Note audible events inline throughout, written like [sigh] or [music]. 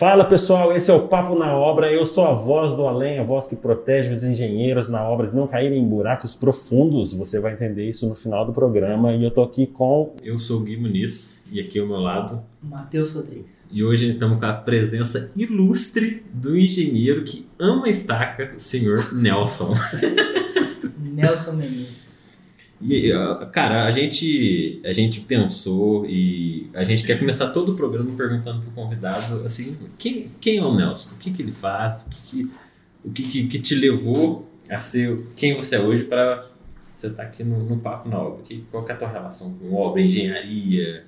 Fala pessoal, esse é o Papo na Obra. Eu sou a voz do além, a voz que protege os engenheiros na obra de não caírem em buracos profundos. Você vai entender isso no final do programa. E eu tô aqui com. Eu sou o Gui Muniz e aqui ao meu lado. Matheus Rodrigues. E hoje estamos com a presença ilustre do engenheiro que ama estaca, o senhor Nelson. [laughs] Nelson Menezes. E, cara, a gente, a gente pensou e a gente quer começar todo o programa perguntando pro convidado assim, quem, quem é o Nelson? O que, que ele faz? O que, que o que, que, que, te levou a ser quem você é hoje para você estar tá aqui no, no Papo na Obra? Que, qual que é a tua relação com obra, engenharia?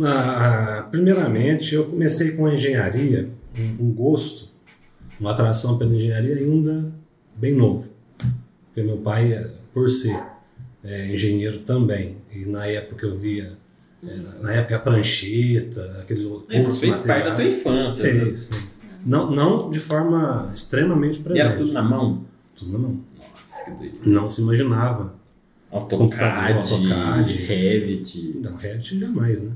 Ah, primeiramente, eu comecei com a engenharia, um, um gosto, uma atração pela engenharia ainda bem novo. Porque meu pai, por ser é, engenheiro também. E na época eu via, é, na época a prancheta, aqueles é, outros fez materiais. parte da tua infância. Né? fez. Não, não de forma extremamente presente. E era tudo na mão? Tudo na mão. Nossa, que doido. Não se imaginava. AutoCAD, AutoCAD, Revit. Não, Revit jamais, né?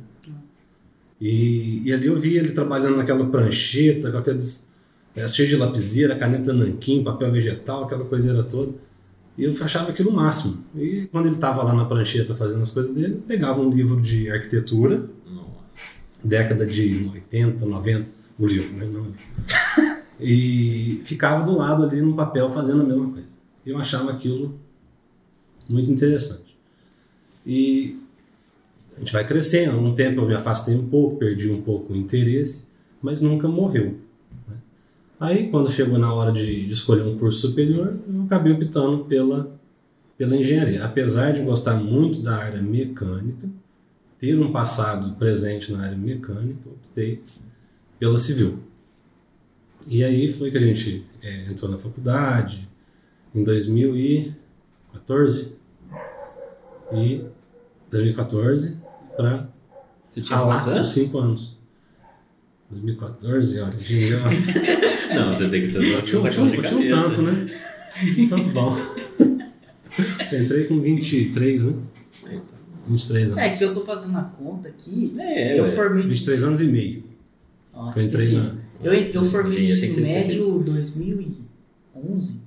E, e ali eu vi ele trabalhando naquela prancheta, com aqueles. É, cheio de lapiseira, caneta nanquim, papel vegetal, aquela coiseira toda. E eu achava aquilo o máximo. E quando ele estava lá na prancheta fazendo as coisas dele, pegava um livro de arquitetura, Nossa. década de 80, 90, o livro, né? Não. e ficava do lado ali no papel fazendo a mesma coisa. Eu achava aquilo muito interessante. E a gente vai crescendo. Um tempo eu me afastei um pouco, perdi um pouco o interesse, mas nunca morreu. Aí, quando chegou na hora de, de, escolher um curso superior, eu acabei optando pela, pela engenharia. Apesar de gostar muito da área mecânica, ter um passado presente na área mecânica, optei pela civil. E aí foi que a gente é, entrou na faculdade em 2014. E 2014 para lá com 5 anos. 2014, ó, [laughs] Não, você tem que ter tinha, tinha, tinha um tanto, né? Um tanto bom. Eu entrei com 23, né? 23 anos. É que eu tô fazendo a conta aqui. É, eu ué. formei. 23 anos e meio. Nossa, eu entrei na. Eu, eu formei no ensino médio em 2011.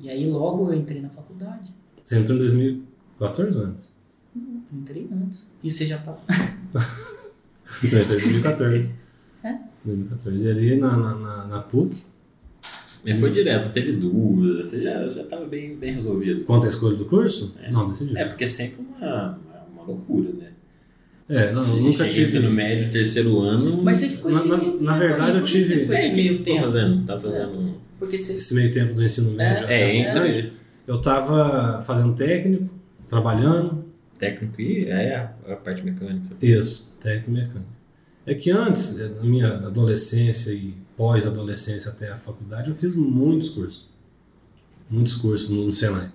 E aí logo eu entrei na faculdade. Você entrou em 2014 ou antes? Não, eu entrei antes. E você já tá. [laughs] eu entrei em 2014. É? 2014. E ali na, na, na, na PUC. Mas foi direto, não teve dúvida, você já estava bem, bem resolvido. Quanto à escolha do curso? É. Não, decidi. É, porque é sempre uma, uma, loucura, né? É, não, eu nunca tive. ensino médio, terceiro ano. Mas você ficou na, na, na verdade, eu tive. Esse é, meio que você tempo. fazendo? Você tá fazendo. É. Porque você... Esse meio tempo do ensino médio. É, até então. faculdade, Eu estava fazendo técnico, trabalhando. Técnico e é a, a parte mecânica. Isso, técnico e mecânico. É que antes, na minha adolescência e pós-adolescência até a faculdade, eu fiz muitos cursos. Muitos cursos no, no Senai.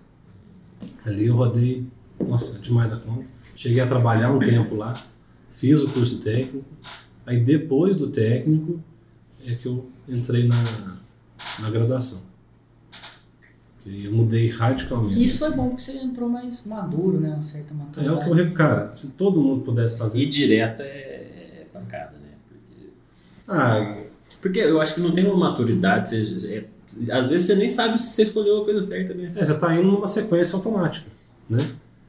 Ali eu rodei, nossa, demais da conta. Cheguei a trabalhar um tempo lá, fiz o curso técnico. Aí depois do técnico é que eu entrei na, na graduação. Eu mudei radicalmente. Isso foi bom porque você entrou mais maduro, né? Uma certa maturidade. É o que eu recomendo. Cara, se todo mundo pudesse fazer. E direto é Ah, porque eu acho que não tem uma maturidade. Você, é, às vezes você nem sabe se você escolheu a coisa certa, né? é, você está indo numa sequência automática, né?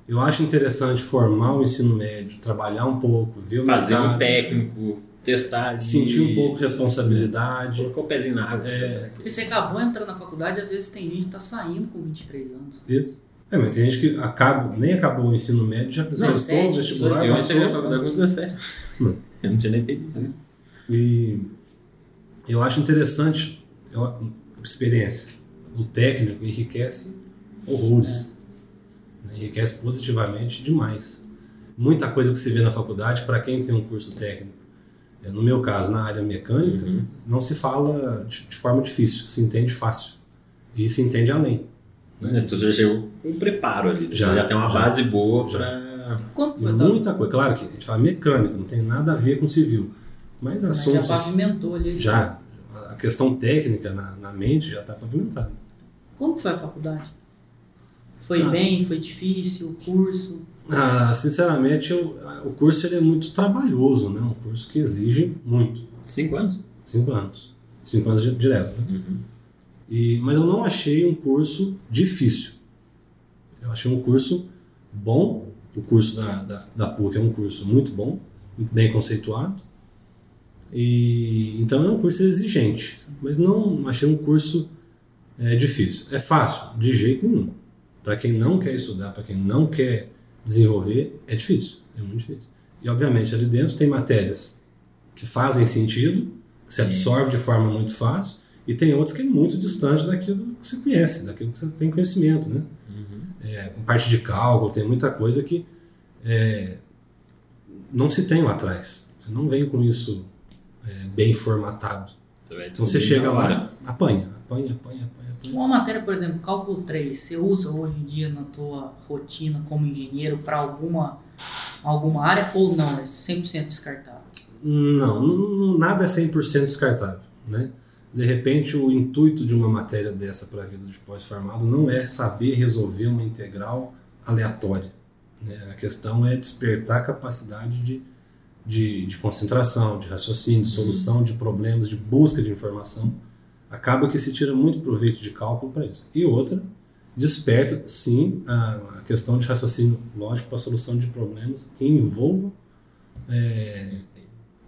Eu acho interessante formar o ensino médio, trabalhar um pouco, ver o Fazer um mercado, técnico, testar. ali, sentir um pouco de responsabilidade. Colocar o pezinho na água. É. Porque você acabou entrando na faculdade, às vezes tem gente que tá saindo com 23 anos. Isso. É, mas tem gente que acaba, nem acabou o ensino médio, já prestou 17, o vestibular, Eu entrei na faculdade com 17. Hum. Eu não tinha nem feito isso. E eu acho interessante eu- a experiência. O técnico enriquece horrores. Enriquece positivamente demais. Muita coisa que se vê na faculdade, para quem tem um curso técnico, é, no meu caso, na área mecânica, Uhum. não se fala de, de forma difícil, se entende fácil. E se entende além. Mas tu já chegou com um preparo ali. Já, Já, tem uma já. base boa Já. pra. Quanto foi? muita coisa. Claro que a gente fala mecânica, não tem nada a ver com civil. Mas Mas já assuntos. pavimentou ali. a Já. A questão técnica na, na mente já está pavimentada. Como foi a faculdade? Foi Ah. bem? Foi difícil? O curso? Ah, sinceramente, eu- o curso ele é muito trabalhoso, né? Um curso que exige muito. Cinco anos? Cinco anos. Cinco anos direto, né? Uhum. E, mas eu não achei um curso difícil. Eu achei um curso bom. O curso da, da, da PUC é um curso muito bom, muito bem conceituado. E, então é um curso exigente, mas não achei um curso é, difícil. É fácil? De jeito nenhum. Para quem não quer estudar, para quem não quer desenvolver, é difícil. É muito difícil. E obviamente ali dentro tem matérias que fazem sentido, que se absorve de forma muito fácil, e tem outras que é muito distante daquilo que você conhece, daquilo que você tem conhecimento, né? Uhum. É, parte de cálculo, tem muita coisa que é, não se tem lá atrás. Você não vem com isso é, bem formatado. Então você chega lá, apanha, apanha, apanha, apanha. apanha. Uma matéria, por exemplo, cálculo 3, você usa hoje em dia na tua rotina como engenheiro para alguma, alguma área ou não? É 100% descartável? Não, não, nada é 100% descartável, né? De repente, o intuito de uma matéria dessa para a vida de pós-formado não é saber resolver uma integral aleatória. Né? A questão é despertar a capacidade de, de, de concentração, de raciocínio, de solução de problemas, de busca de informação. Acaba que se tira muito proveito de cálculo para isso. E outra, desperta, sim, a, a questão de raciocínio lógico para a solução de problemas que envolvam é,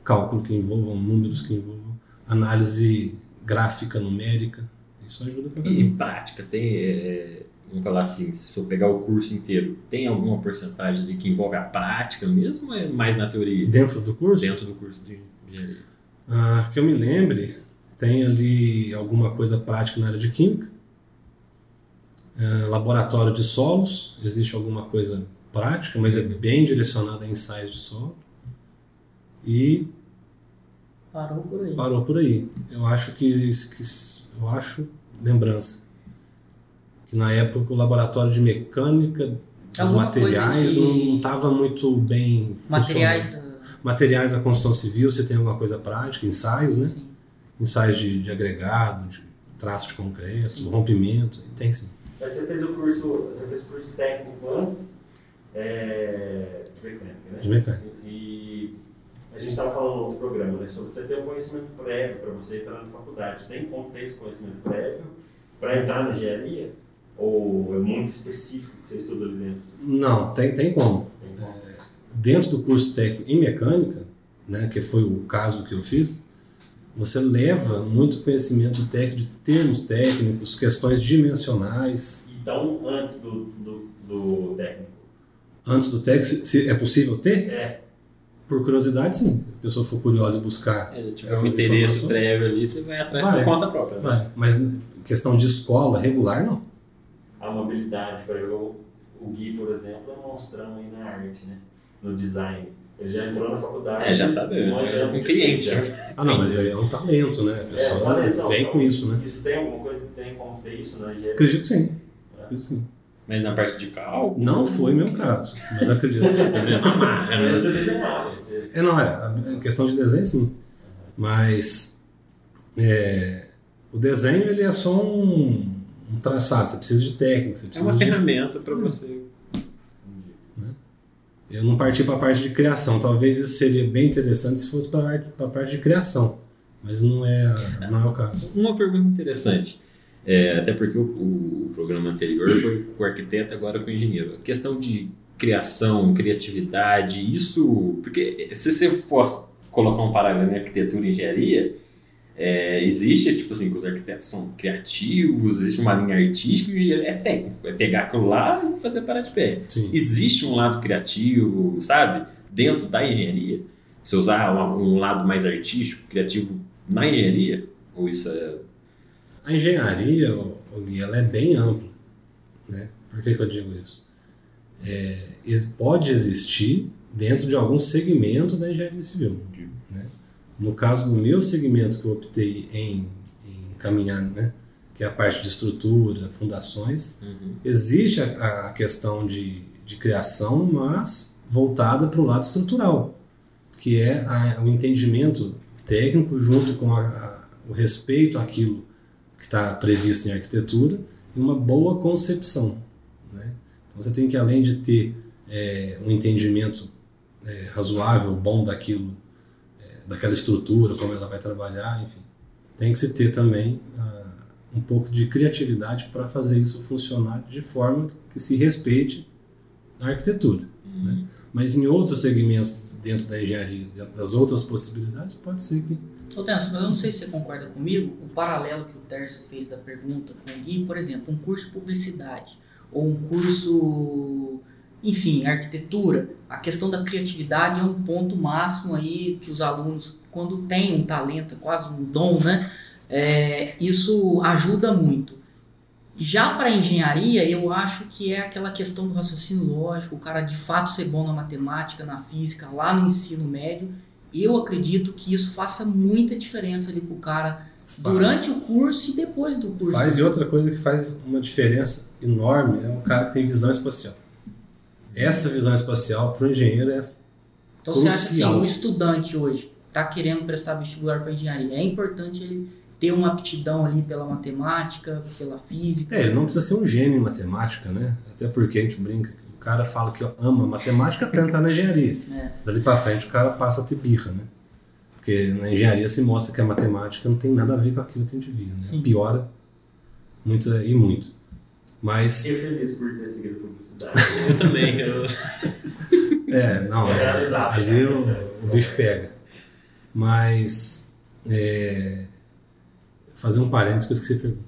cálculo, que envolvam números, que envolvam análise gráfica, numérica. Isso ajuda para E prática, tem, é, vamos falar assim, se eu pegar o curso inteiro, tem alguma porcentagem ali que envolve a prática mesmo ou é mais na teoria? Dentro do curso? Dentro do curso de engenharia. Ah, que eu me lembre, tem ali alguma coisa prática na área de química. Ah, laboratório de solos, existe alguma coisa prática, mas é bem direcionada a ensaios de solo. E Parou por aí. Parou por aí. Eu acho que, que eu acho lembrança que na época o laboratório de mecânica dos materiais de... não estava muito bem materiais da... materiais da construção civil você tem alguma coisa prática ensaios né sim. ensaios de, de agregado de traço de concreto sim. rompimento tem sim mas você fez o curso você fez o curso técnico antes é, de mecânica né de mecânica e a gente estava falando no programa, né, sobre você ter um conhecimento prévio para você entrar na faculdade. Tem como ter esse conhecimento prévio para entrar na engenharia? Ou é muito específico que você estuda ali dentro? Não, tem, tem como. Tem como. É, dentro do curso técnico em mecânica, né, que foi o caso que eu fiz, você leva muito conhecimento técnico de termos técnicos, questões dimensionais. Então, antes do, do, do técnico? Antes do técnico, se é possível ter? É. Por curiosidade, sim. Se a pessoa for curiosa e buscar. É, tipo, esse interesse prévio ali, você vai atrás vai, por conta própria. Né? Vai. Mas questão de escola regular, não. Há uma habilidade para eu. O Gui, por exemplo, é um monstrão aí na arte, né? No design. Ele já entrou na faculdade. É, já sabe. É um cliente. Ah, não, mas aí é um talento, né? A pessoa é, talento, vem não, com isso, né? Isso tem alguma coisa que tem como ter isso na engenharia? Acredito que sim. É. Acredito sim. Mas na parte de cálculo? Não foi meu caso, mas acredito que você também amarra, né? Você desenhava. É, não, é. A questão de desenho, sim. Mas é, o desenho ele é só um, um, traçado, você precisa de técnica. Você precisa é uma de... ferramenta para você. Né? Eu não parti para a parte de criação. Talvez isso seria bem interessante se fosse para a parte de criação. Mas não é, não é o caso. Uma pergunta interessante. É, até porque o, o, programa anterior foi com o arquiteto, agora com o engenheiro. A questão de criação, criatividade, isso. Porque se você fosse colocar um paralelo em arquitetura e engenharia, é, existe, tipo assim, que os arquitetos são criativos, existe uma linha artística e é técnico, é pegar aquilo lá e fazer parar de pé. Sim. Existe um lado criativo, sabe? Dentro da engenharia. Se usar um, um lado mais artístico, criativo na engenharia, ou isso é a engenharia, ela é bem ampla. Né? Por que, que eu digo isso? É, pode existir dentro de algum segmento da engenharia civil. No caso do meu segmento que eu optei em, em caminhar, né? que é a parte de estrutura, fundações, uhum. existe a, a, questão de, de criação, mas voltada para o lado estrutural, que é a, o entendimento técnico junto com a, o respeito àquilo que está previsto em arquitetura e uma boa concepção. Né? Então você tem que, além de ter é, um entendimento é, razoável, bom daquilo, daquela estrutura, como ela vai trabalhar, enfim. Tem que se ter também ah, um pouco de criatividade para fazer isso funcionar de forma que se respeite a arquitetura. Né? Mas em outros segmentos dentro da engenharia, dentro das outras possibilidades, pode ser que Ô, Tenso, mas eu não sei se você concorda comigo, o paralelo que o Terço fez da pergunta com o Gui, por exemplo, um curso de publicidade ou um curso, enfim, arquitetura, a questão da criatividade é um ponto máximo aí que os alunos, quando têm um talento, quase um dom, né, é, isso ajuda muito. Já para engenharia, eu acho que é aquela questão do raciocínio lógico, o cara de fato ser bom na matemática, na física, lá no ensino médio, eu acredito que isso faça muita diferença ali pro cara durante o curso e depois do curso. Faz e outra coisa que faz uma diferença enorme é o cara que tem visão espacial. Essa visão espacial para o engenheiro é então você acha assim, crucial. o estudante hoje está querendo prestar vestibular para engenharia, é importante ele ter uma aptidão ali pela matemática, pela física. É, ele não precisa ser um gênio em matemática, né? Até porque a gente brinca, o cara fala que ama matemática até entrar na engenharia. [laughs] É. Dali para frente o cara passa a ter birra, né? Porque na engenharia se mostra que a matemática não tem nada a ver com aquilo que a gente via, né? Sim. Piora muito e muito. Mas Fiquei feliz por ter seguido publicidade. Eu também. Eu... [laughs] É, não, É, ali o, o bicho pega. Mas, é, fazer um parênteses que eu esqueci a pergunta.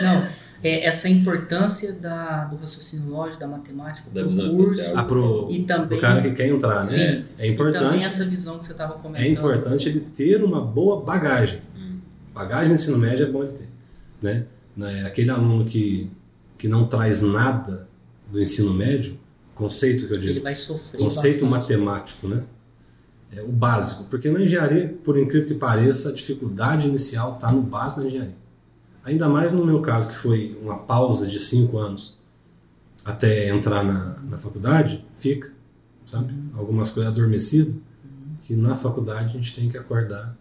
Não, é essa importância da, do raciocínio lógico, da matemática, Da do visão curso. Ah, pro, e também, pro cara que quer entrar, né? Sim. É e também importante, essa visão que você estava comentando. é importante ele ter uma boa bagagem. Bagagem no ensino médio é bom ele ter. Né? Né, Aquele aluno que, que não traz nada do ensino médio, conceito que eu digo, Ele vai sofrer conceito bastante. matemático, né? É o básico. Porque na engenharia, por incrível que pareça, a dificuldade inicial está no básico da engenharia. Ainda mais no meu caso, que foi uma pausa de cinco anos até entrar na, na faculdade, fica, sabe? Algumas coisas adormecidas, que na faculdade a gente tem que acordar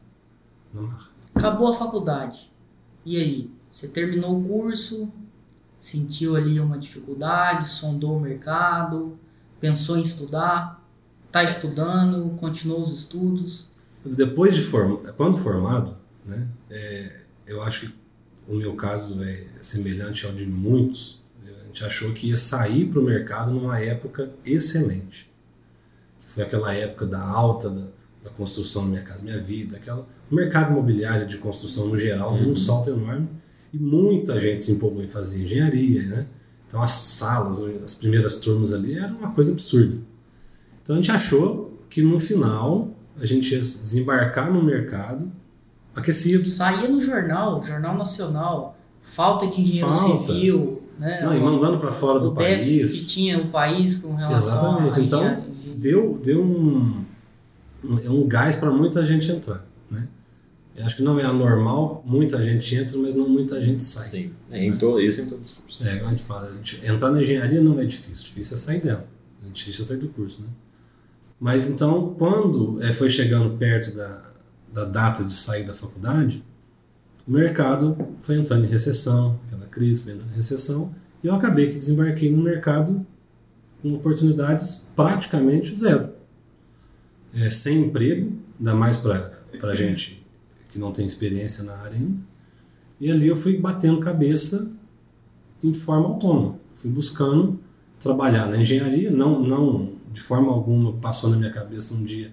na marra. Acabou a faculdade. E aí? Você terminou o curso, sentiu ali uma dificuldade, sondou o mercado, pensou em estudar, está estudando, continuou os estudos. Mas Depois de form... quando formado, né, é, eu acho que o meu caso é semelhante ao de muitos. A gente achou que ia sair para o mercado numa época excelente, que foi aquela época da alta da, da construção da Minha Casa Minha Vida, aquela o mercado imobiliário de construção no geral deu um salto enorme e muita gente se empolgou em fazer engenharia, né? Então as salas, as primeiras turmas ali eram uma coisa absurda. Então a gente achou que no final a gente ia desembarcar no mercado aquecido. Saía no jornal, Jornal Nacional, falta de engenheiro Falta. civil, né? Não, e mandando para fora do déficit que país. tinha o país com relação Exatamente. Então, engenharia. Deu, deu um, um, um gás para muita gente entrar. Né? Eu acho que não é anormal, muita gente entra, mas não muita gente sai. Sim. É, em to... Isso em todos os cursos. É, igual a gente fala, a gente- entrar na engenharia não é difícil, difícil é sair dela. É difícil é sair do curso, né? Mas então, quando é, foi chegando perto da, da data de sair da faculdade, o mercado foi entrando em recessão, aquela crise foi entrando em recessão, e eu acabei que desembarquei no mercado com oportunidades praticamente zero. É, sem emprego, ainda mais para gente que não tem experiência na área ainda. E ali eu fui batendo cabeça em forma autônoma. Fui buscando trabalhar na engenharia, não, não de forma alguma passou na minha cabeça um dia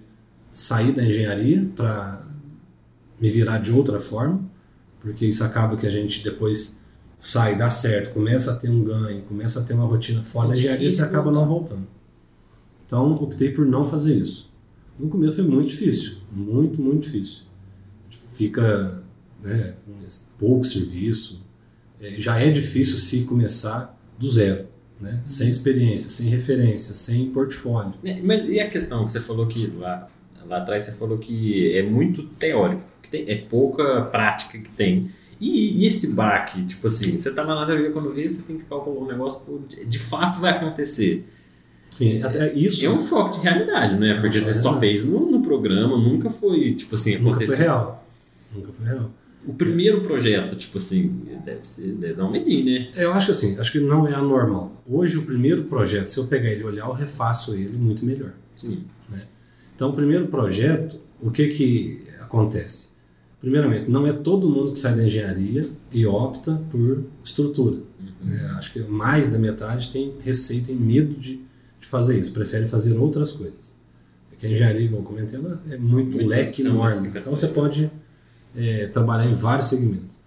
sair da engenharia para me virar de outra forma, porque isso acaba que a gente depois sai, dá certo, começa a ter um ganho, começa a ter uma rotina fora da engenharia, você difícil acaba não voltando. Então optei por não fazer isso. No começo foi muito difícil, muito, muito difícil. Fica né, com pouco serviço, é, já é difícil se começar do zero, né? sem experiência, sem referência, sem portfólio. É, Mas e a questão que você falou que lá, lá atrás você falou que é muito teórico, que tem, é pouca prática que tem. E, e esse baque, tipo assim, você tá lá na teoria quando vê, você tem que calcular um negócio, de, fato vai acontecer. Sim, até isso É um choque de realidade, né? É um Porque você só fez no, no programa, nunca foi, tipo assim, nunca aconteceu. foi real. Nunca foi real. O primeiro projeto, tipo assim, deve, ser, deve dar um medinho, né? Eu acho assim, acho que não é anormal. Hoje o primeiro projeto, se eu pegar ele e olhar, eu refaço ele muito melhor. Sim. Então o primeiro projeto, o que que acontece? Primeiramente, não é todo mundo que sai da engenharia e opta por estrutura. É, acho que mais da metade tem receio, tem medo de, de fazer isso, prefere fazer outras coisas. Porque a engenharia, como eu comentei, ela é muito Muitas leque enorme. Então você pode é, trabalhar em vários segmentos.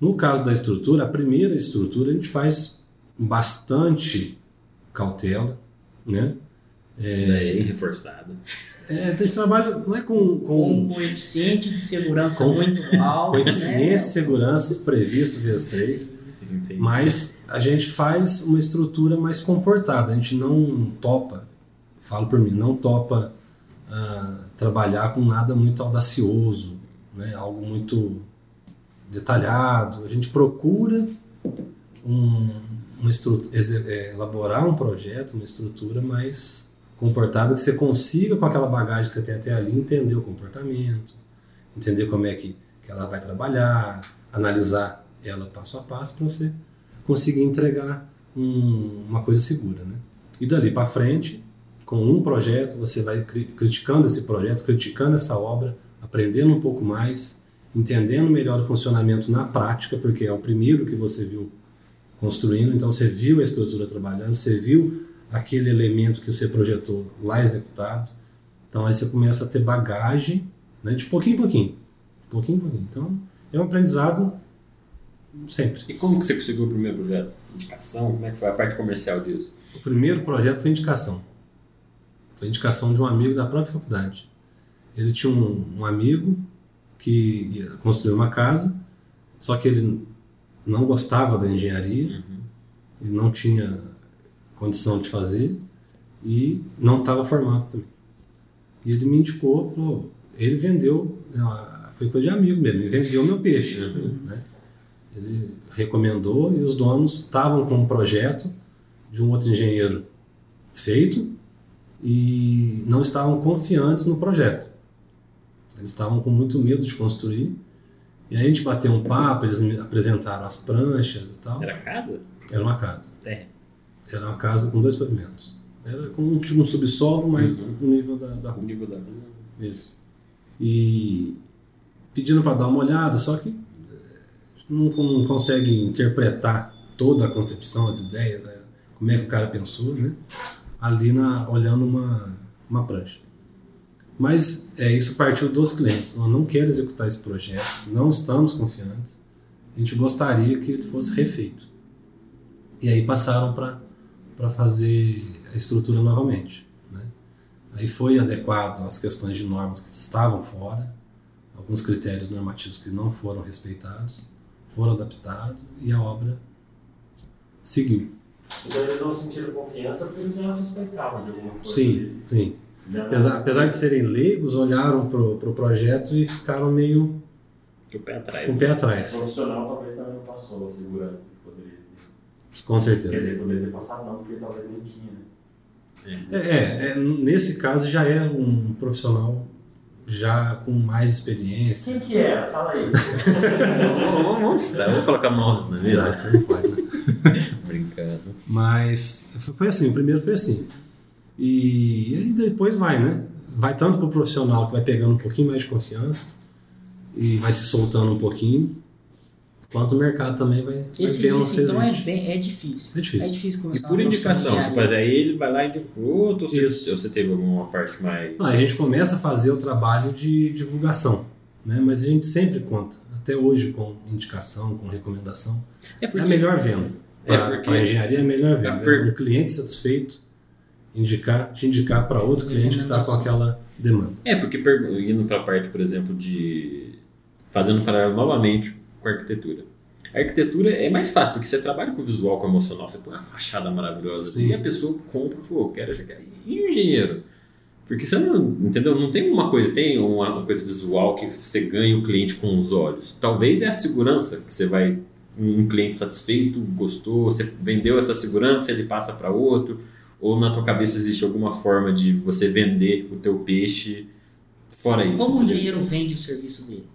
No caso da estrutura, a primeira estrutura a gente faz com bastante cautela, né? Daí, reforçado. É, a gente trabalha, não é com, Com com um coeficiente de segurança Com- muito alto. coeficiência né? de segurança previstos vezes três, Entendi. mas a gente faz uma estrutura mais comportada. A gente não topa, falo por mim, não topa ah, trabalhar com nada muito audacioso, né? algo muito detalhado. A gente procura um, uma é, elaborar um projeto, uma estrutura mais comportada que você consiga com aquela bagagem que você tem até ali entender o comportamento, entender como é que, que ela vai trabalhar, analisar ela passo a passo para você conseguir entregar um- uma coisa segura, né? E dali para frente, com um projeto, você vai cri- criticando esse projeto, criticando essa obra, aprendendo um pouco mais, entendendo melhor o funcionamento na prática, porque é o primeiro que você viu construindo, então você viu a estrutura trabalhando, você viu aquele elemento que você projetou lá executado. Então aí você começa a ter bagagem, né, de pouquinho em pouquinho, de pouquinho em pouquinho. Então é um aprendizado sempre. E como que você conseguiu o primeiro projeto? Indicação? Como é que foi a parte comercial disso? O primeiro projeto foi indicação. Foi indicação de um amigo da própria faculdade. Ele tinha um, um amigo que ia construir uma casa, só que ele não gostava da engenharia, ele não tinha condição de fazer e não estava formado também. E ele me indicou, falou, ele vendeu, ah, foi coisa de amigo mesmo, ele vendeu meu peixe. né? Ele recomendou e os donos estavam com um projeto de um outro engenheiro feito e não estavam confiantes no projeto. Eles estavam com muito medo de construir. E aí a gente bateu um papo, eles me apresentaram as pranchas e tal. Era casa? Era uma casa. Terra. Era uma casa com dois pavimentos. Era com um, tipo um subsolo, mas Uhum. no nível da, da rua. nível da rua. Isso. E pedindo para dar uma olhada, só que não, não consegue interpretar toda a concepção, as ideias, eh, como é que o cara pensou, né? Ali na, olhando uma, uma prancha. Mas é, isso partiu dos clientes. Eu não quero executar esse projeto, não estamos confiantes. A gente gostaria que ele fosse refeito. E aí passaram para fazer a estrutura novamente. Né? Aí foi adequado às questões de normas que estavam fora, alguns critérios normativos que não foram respeitados, foram adaptados e a obra seguiu. Então eles não sentiram confiança porque eles já suspeitavam de alguma coisa. Sim, sim. Já- Apesar, apesar de serem leigos, olharam pro, pro projeto e ficaram meio Com o pé atrás. com o né? pé O atrás, profissional talvez também não passou a segurança que poderia ter. com Quer certeza. dizer, poderia ter passado não, porque talvez nem tinha. né? É, é, é, nesse caso já é um profissional já com mais experiência. Quem que era? Fala aí. Vamos, vamos, vamos colocar nomes na mesa. isso não pode, né? [laughs] Brincando. Mas foi assim, o primeiro foi assim. E aí depois vai, né? Vai tanto pro profissional que vai pegando um pouquinho mais de confiança e vai se soltando um pouquinho, quanto o mercado também vai, vai Esse vendo início, se então, é, existe. bem, é difícil. É difícil. É difícil E começar por uma indicação, tipo, aí ele vai lá e outro, ou você, Isso. você teve alguma parte mais. Não, a gente começa a fazer o trabalho de divulgação, né? Mas a gente sempre conta, até hoje com indicação, com recomendação. É É a melhor venda. É, Para porque- a engenharia é a melhor venda. É por- Um cliente satisfeito indicar, te indicar para outro cliente que está com aquela demanda. É, porque indo para a parte, por exemplo, de. Fazendo um paralelo novamente com a arquitetura. A arquitetura é mais fácil, porque você trabalha com o visual, com o emocional, você põe uma fachada maravilhosa Sim. e a pessoa compra e fala, "Pô, quero já quero. E o engenheiro? Porque você não, entendeu? Não tem uma coisa, tem uma coisa visual que você ganha o cliente com os olhos. Talvez é a segurança que você vai um cliente satisfeito, gostou, você vendeu essa segurança, ele passa para outro, ou na tua cabeça existe alguma forma de você vender o teu peixe fora isso. Como o entendeu? engenheiro vende o serviço dele?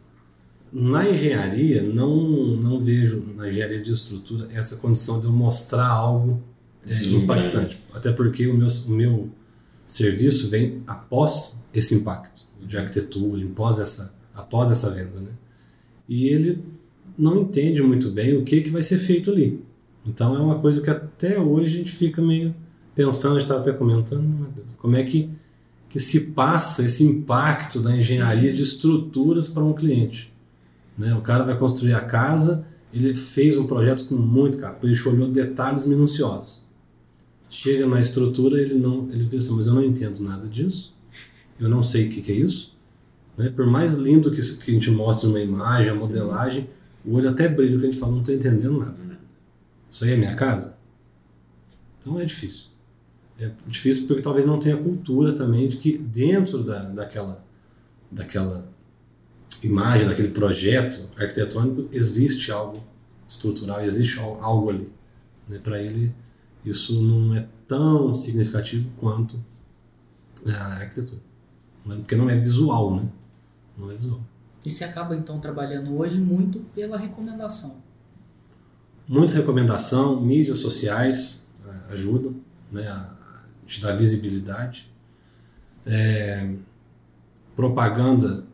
Na engenharia, não, não vejo na engenharia de estrutura essa condição de eu mostrar algo é, Deslumbrante. impactante. Até porque o meu, o meu serviço vem após esse impacto. de arquitetura após essa, após essa venda. Né? E ele não entende muito bem o que, que vai ser feito ali. Então é uma coisa que até hoje a gente fica meio pensando, a gente estava até comentando, como é que, que se passa esse impacto da engenharia de estruturas para um cliente. Né? O cara vai construir a casa, ele fez um projeto com muito capricho, olhou detalhes minuciosos. Chega na estrutura, ele não, ele diz assim, mas eu não entendo nada disso, eu não sei o que, que é isso. Né? Por mais lindo que, que a gente mostre uma imagem, a modelagem, Sim. o olho até brilha, que a gente fala, não estou entendendo nada. Isso aí é minha casa? Então é difícil. É difícil porque talvez não tenha cultura também de que dentro da, daquela, daquela imagem, daquele projeto arquitetônico, existe algo estrutural, existe algo ali. Né? Para ele, isso não é tão significativo quanto a arquitetura. Né? Porque não é visual, né? Não é visual. E se acaba então trabalhando hoje muito pela recomendação. Muita recomendação, mídias sociais é, ajudam né, a te dar visibilidade. É, propaganda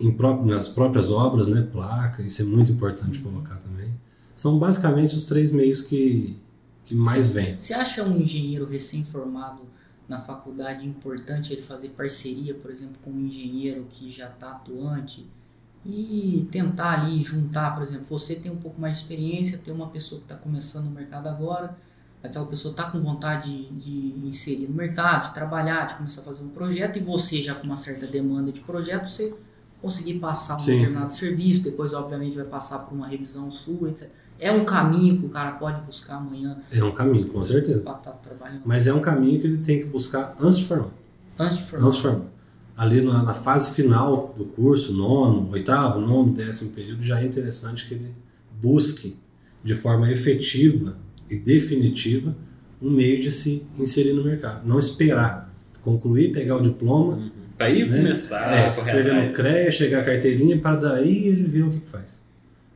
em nas próprias obras, né, placa, isso é muito importante uhum. colocar também. São basicamente os três meios que, que mais vêm. Você acha um engenheiro recém-formado na faculdade importante ele fazer parceria, por exemplo, com um engenheiro que já está atuante e tentar ali juntar, por exemplo, você tem um pouco mais de experiência, tem uma pessoa que está começando no mercado agora, aquela pessoa está com vontade de, de inserir no mercado, de trabalhar, de começar a fazer um projeto, e você já com uma certa demanda de projeto, você conseguir passar um Sim. determinado serviço, depois obviamente vai passar por uma revisão sua, etc. É um caminho que o cara pode buscar amanhã. É um caminho, com certeza. Tá Mas é um caminho que ele tem que buscar antes de formar. Antes de formar. Antes de formar. Ali na, na fase final do curso, nono, oitavo, nono, décimo período, já é interessante que ele busque de forma efetiva e definitiva um meio de se inserir no mercado. Não esperar concluir, pegar o diploma. Uhum. Para ir né? começar é, se inscrever no CREA, chegar a carteirinha, para daí ele ver o que faz.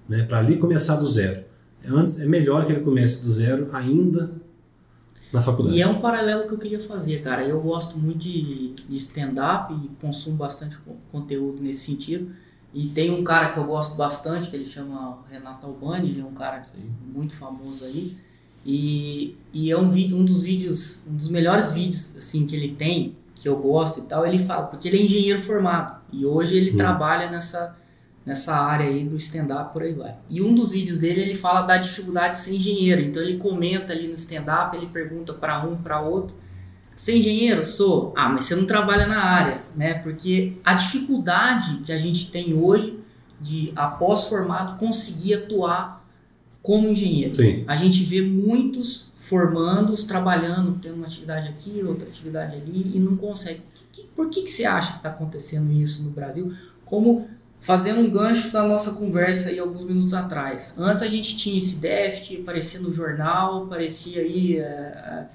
Né? Para ali começar do zero. Antes, é melhor que ele comece do zero ainda na faculdade. E é um paralelo que eu queria fazer, cara. Eu gosto muito de, de stand-up e consumo bastante conteúdo nesse sentido. E tem um cara que eu gosto bastante, que ele chama Renato Albani, ele é um cara Sim. muito famoso aí. E, e é um vídeo, um dos vídeos, um dos melhores vídeos assim que ele tem, que eu gosto e tal, ele fala, porque ele é engenheiro formado e hoje ele hum. trabalha nessa nessa área aí do stand-up por aí vai. E um dos vídeos dele ele fala da dificuldade de ser engenheiro. Então ele comenta ali no stand-up, ele pergunta para um, para outro, ser engenheiro? Sou. Ah, mas você não trabalha na área, né? Porque a dificuldade que a gente tem hoje de após formado conseguir atuar como engenheiro. Sim. A gente vê muitos formandos trabalhando, tendo uma atividade aqui, outra atividade ali e não consegue. Por que, que você acha que está acontecendo isso no Brasil? Como fazendo um gancho da nossa conversa aí alguns minutos atrás. Antes a gente tinha esse déficit, aparecia no jornal, parecia aí é,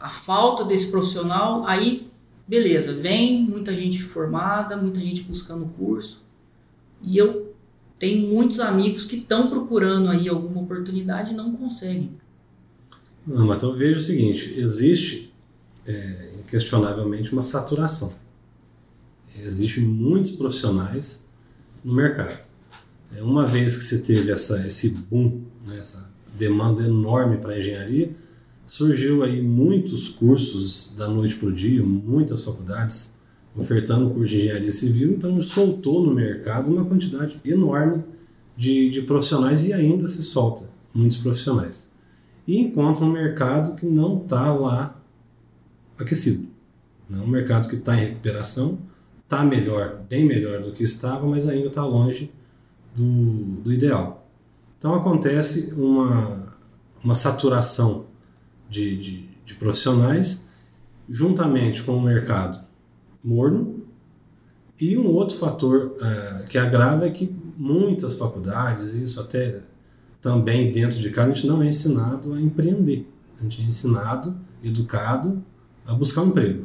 a falta desse profissional. Aí, beleza, vem muita gente formada, muita gente buscando curso. E eu tem muitos amigos que estão procurando aí alguma oportunidade e não conseguem. Não, mas eu vejo o seguinte: existe é, inquestionavelmente uma saturação. Existem muitos profissionais no mercado. É, uma vez que você teve essa, esse boom, né, essa demanda enorme para engenharia, surgiu aí muitos cursos da noite para o dia, muitas faculdades ofertando o curso de engenharia civil, então soltou no mercado uma quantidade enorme de, de profissionais e ainda se solta muitos profissionais. E encontra um mercado que não está lá aquecido. É um mercado que está em recuperação, está melhor, bem melhor do que estava, mas ainda está longe do, do ideal. Então acontece uma, uma saturação de, de, de profissionais, juntamente com o mercado morno. E um outro fator uh, que agrava é que muitas faculdades, isso até também dentro de casa, a gente não é ensinado a empreender. A gente é ensinado, educado a buscar um emprego.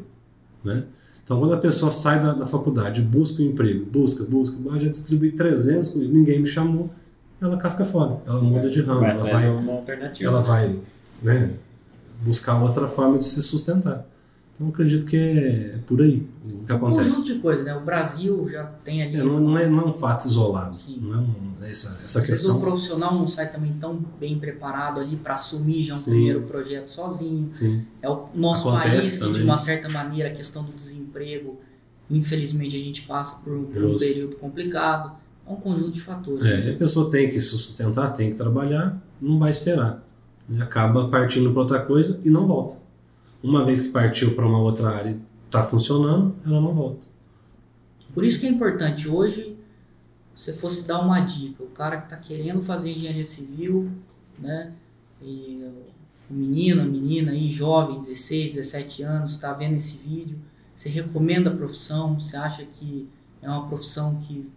Né? Então, quando a pessoa sai da, da faculdade, busca um emprego, busca, busca, já distribui 300, ninguém me chamou, ela casca fora, ela muda de ramo, ela vai, uma alternativa, ela vai né, buscar outra forma de se sustentar. Então, acredito que é por aí o que Um conjunto acontece. de coisas, né? O Brasil já tem ali. É, não, não é, não é um fato isolado. Sim. Não é um- essa, essa Às vezes o questão. profissional não sai também tão bem preparado ali para assumir já um Sim. primeiro projeto sozinho. Sim, É o nosso Acontece país que, de também. uma certa maneira, a questão do desemprego, infelizmente, a gente passa por, um- por um período complicado. É um conjunto de fatores. É, a pessoa tem que se sustentar, tem que trabalhar, não vai esperar. Acaba partindo para outra coisa e não volta. Uma vez que partiu para uma outra área e está funcionando, ela não volta. Por isso que é importante hoje, se você fosse dar uma dica, o cara que está querendo fazer engenharia civil, né? E o menino, a menina aí, jovem, 16, 17 anos, está vendo esse vídeo, você recomenda a profissão? Você acha que é uma profissão que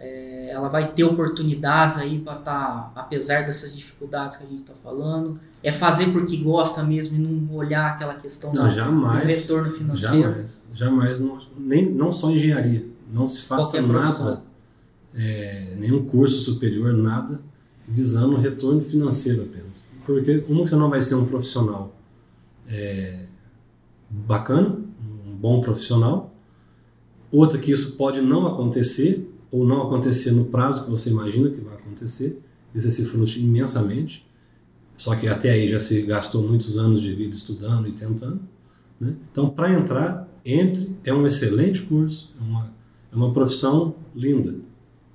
é, ela vai ter oportunidades aí para estar, apesar dessas dificuldades que a gente está falando? É fazer porque gosta mesmo e não olhar aquela questão Não, da- jamais. do retorno financeiro? Jamais, jamais, não, nem, não só engenharia, não se faça Qualquer nada, é, nenhum curso superior, nada, visando retorno financeiro apenas. Porque, uma, você não vai ser um profissional é, bacana, um bom profissional, outra, que isso pode não acontecer, ou não acontecer no prazo que você imagina que vai acontecer, e você se frustra imensamente, só que até aí já se gastou muitos anos de vida estudando e tentando. Né? Então, para entrar, entre, é um excelente curso, é uma, é uma profissão linda.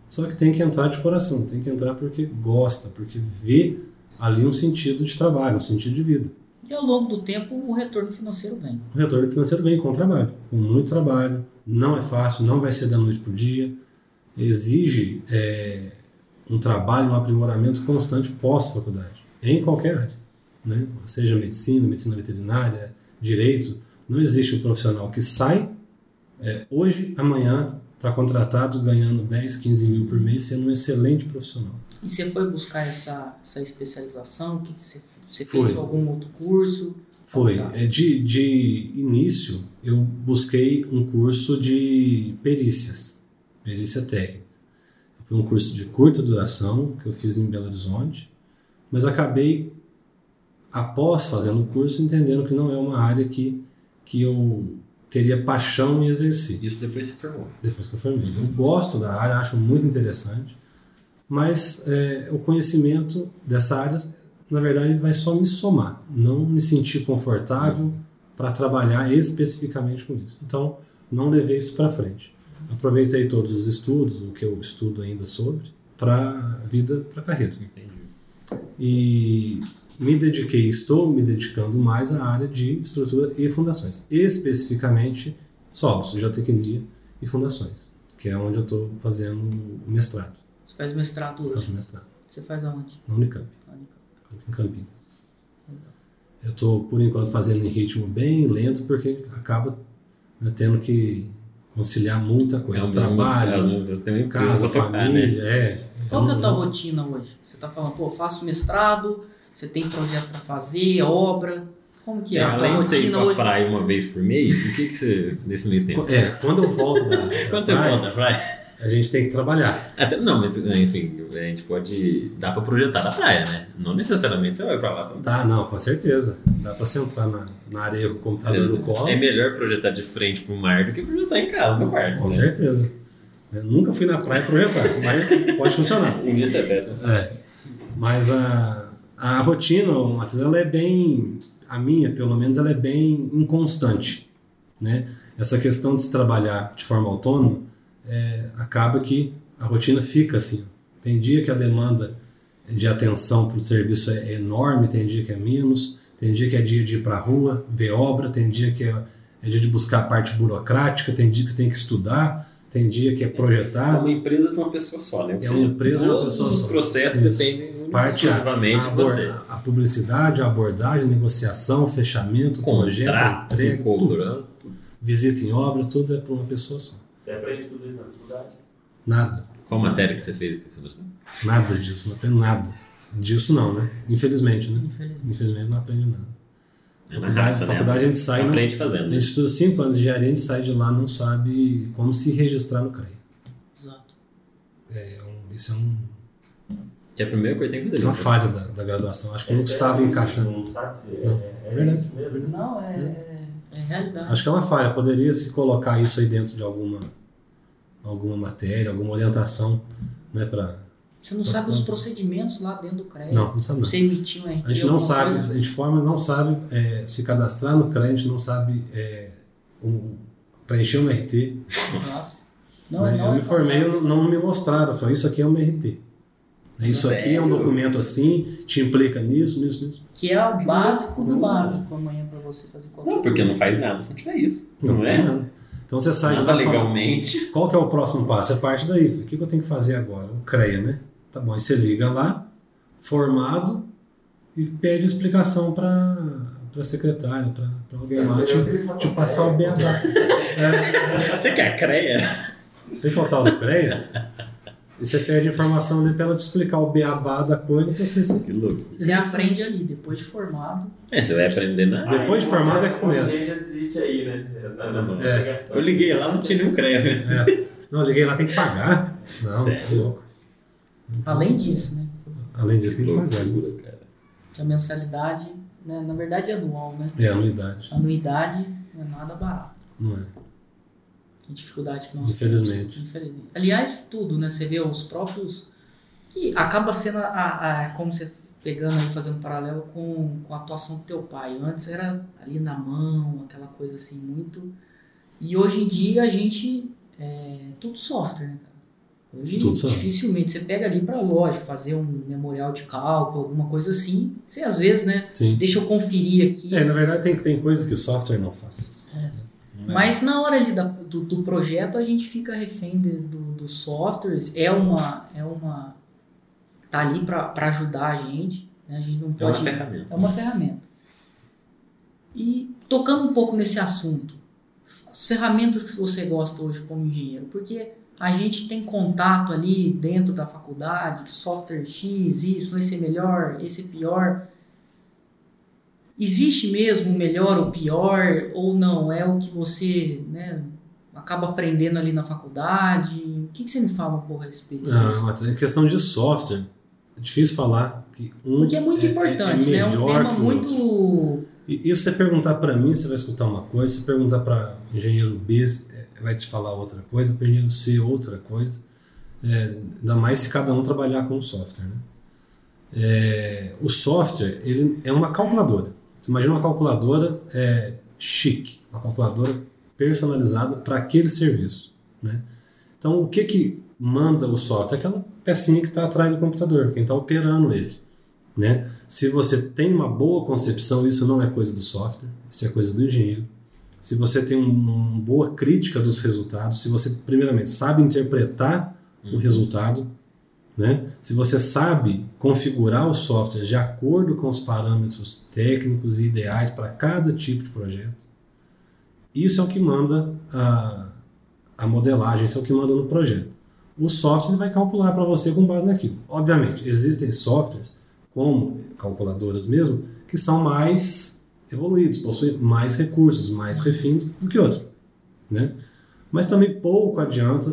Só que tem que entrar de coração, tem que entrar porque gosta, porque vê ali um sentido de trabalho, um sentido de vida. E ao longo do tempo o retorno financeiro vem. O retorno financeiro vem com trabalho, com muito trabalho. Não é fácil, não vai ser da noite para o dia. Exige é, um trabalho, um aprimoramento constante pós-faculdade, em qualquer área. Né? Seja medicina, medicina veterinária, direito. Não existe um profissional que sai é, hoje, amanhã, está contratado ganhando 10, 15 mil por mês, sendo um excelente profissional. E você foi buscar essa, essa especialização? O que que você, você fez Foi. algum outro curso? Foi. Tá. É, De, de início, eu busquei um curso de perícias, perícia técnica. Foi um curso de curta duração que eu fiz em Belo Horizonte, mas acabei, após fazendo o curso, entendendo que não é uma área que, que eu teria paixão em exercer Isso depois se formou. depois que eu formei. Eu gosto da área, acho muito interessante, mas é, o conhecimento dessa área, na verdade, vai só me somar, não me sentir confortável para trabalhar especificamente com isso. Então, não levei isso para frente. Aproveitei todos os estudos, o que eu estudo ainda sobre, para vida, para carreira. Entendi. E me dediquei, estou me dedicando mais à área de estrutura e fundações, especificamente solos, geotecnia e fundações, que é onde eu estou fazendo o mestrado. Você faz mestrado Faço hoje. mestrado Você faz aonde? na Unicamp, Unicamp. em Campinas. Eu estou, por enquanto, fazendo em ritmo bem lento, porque acaba né, tendo que conciliar muita coisa. É um- trabalho, é você empresa casa, tocar, né? família, é. Qual que é a tua Eu- rotina hoje? Você tá falando, pô, faço mestrado, você tem projeto para fazer, obra. Como que é? É, a tua além de você ir pra hoje? praia uma vez por mês, o que, que você, nesse meio tempo? É, quando eu volto da, da [laughs] Quando você praia, volta da praia? A gente tem que trabalhar. Até, não, mas enfim, a gente pode. Dá pra projetar da praia, né? Não necessariamente você vai pra lá. Você não Dá, não, com certeza. Dá pra sentar na, na areia com o computador no colo. É melhor projetar de frente pro mar do que projetar em casa, no quarto. Com né? certeza. Eu nunca fui na praia projetar, mas pode funcionar. [laughs] Um dia você é péssimo. É. Mas a, a rotina, Matheus, ela é bem. A minha, pelo menos, ela é bem inconstante. Né? Essa questão de se trabalhar de forma autônoma é, acaba que a rotina fica assim. Tem dia que a demanda de atenção para o serviço é enorme, tem dia que é menos, tem dia que é dia de ir para a rua, ver obra, tem dia que é, é dia de buscar a parte burocrática, tem dia que você tem que estudar, tem dia que é É projetar. uma empresa de uma pessoa só, né? Ou É uma empresa de uma todos pessoa os só. processos Isso. dependem parte a, exclusivamente a, de você. a publicidade, a abordagem, negociação, fechamento, projeto, Contrato, entrega, tudo. visita em obra, tudo é para uma pessoa só. Você aprende tudo isso na faculdade? Nada, Qual matéria que você fez? que você nada disso, não aprende nada. Disso não, né? Infelizmente, né? Infelizmente. Infelizmente não aprende nada. É na Faculdade, raça, né? faculdade a gente sai, não, a Aprende fazendo. né? gente estuda 5 anos de engenharia, a gente sai de lá não sabe como se registrar no CREA. Exato. É um- isso é um- Que é a primeira coisa que tem que fazer. uma falha da, da graduação. Acho que É não estava encaixando. Não sabe se é, Não, é, é verdade. isso mesmo? Não, é, É realidade. Acho que é uma falha. Poderia se colocar isso aí dentro de alguma, alguma matéria, alguma orientação, né, para Você não sabe os procedimentos lá dentro do CREA. Não, não sabe não. Você emitir um RT, A gente não sabe, coisa. a gente forma não sabe é, se cadastrar no gente não sabe é, um- preencher um RT. Exato. Não, né? não eu é me formei, passado. eu não me mostraram. Eu falei, isso aqui é um RT. Né, Isso aqui é um Sério? documento assim, te implica nisso, nisso, nisso. Que é o básico do básico amanhã pra você fazer qualquer Não, porque coisa. não faz nada se não tiver isso. Não, tem é? nada. Então você sai de Nada lá e fala, legalmente. Qual que é o próximo passo? É parte daí. O que que eu tenho que fazer agora? O CREA, né? Tá bom. Aí você liga lá, formado, e pede explicação para a secretária, para alguém lá te, te passar o beabá. [laughs] É, Você quer a creia? sei qual tá o do CREA? E você pede informação ali para ela te explicar o beabá da coisa para você se... Que louco. Você aprende ali, depois de formado. É, você vai aprender nada. Depois de formado é que começa. A gente já desiste aí, né? Já tá na mão É. Eu liguei lá, não tinha nenhum né? É. Não, eu liguei lá, tem que pagar. Não, Sério? tá louco. Além disso, né? Além disso, Que tem que pagar. loucura, cara. Que a mensalidade, né, na verdade é anual, né? É, anuidade. Anuidade não é nada barato. Não é. Dificuldade que nós Infelizmente. temos. Infelizmente. Aliás, tudo, né? Você vê os próprios. Que acaba sendo a, a- como você pegando aí, fazendo um paralelo com, com a atuação do teu pai. Antes era ali na mão, aquela coisa assim, muito. E hoje em dia a gente. É tudo software, né, cara? Hoje Tudo software. dificilmente você pega ali para lógico fazer um memorial de cálculo, alguma coisa assim. Você às vezes, né? Sim. Deixa eu conferir aqui. É, na verdade tem, tem coisas que o software não faz. Não é? Mas na hora ali da- do, do projeto a gente fica refém de- do, dos softwares. É uma. É uma tá ali para ajudar a gente. né? A gente não É uma pode. ferramenta. É uma ferramenta. E tocando um pouco nesse assunto, as ferramentas que você gosta hoje como engenheiro, porque a gente tem contato ali dentro da faculdade, software X, Y, esse é melhor, esse é pior. Existe mesmo o melhor ou pior, ou não? É o que você né, acaba aprendendo ali na faculdade? O que, que você me fala um pouco a respeito disso? Ah, mas em questão de software, é difícil falar que um Porque é muito importante, né? É um tema muito. E isso você perguntar para mim, você vai escutar uma coisa, se perguntar para engenheiro B, é, vai te falar outra coisa, para engenheiro C outra coisa. É, ainda mais se cada um trabalhar com o software, né? É, o software, ele é uma calculadora. Você imagina uma calculadora é, chique, uma calculadora personalizada para aquele serviço, né? Então, o que que manda o software? Aquela pecinha que está atrás do computador, quem está operando ele. Né? Se você tem uma boa concepção, isso não é coisa do software, isso é coisa do engenheiro. Se você tem um- uma boa crítica dos resultados, se você, primeiramente, sabe interpretar o resultado, né? se você sabe configurar o software de acordo com os parâmetros técnicos e ideais para cada tipo de projeto, isso é o que manda a, a modelagem, isso é o que manda no projeto. O software vai calcular para você com base naquilo. Obviamente, existem softwares, como calculadoras mesmo, que são mais evoluídos, possuem mais recursos, mais refinos do que outros. Né? Mas também pouco adianta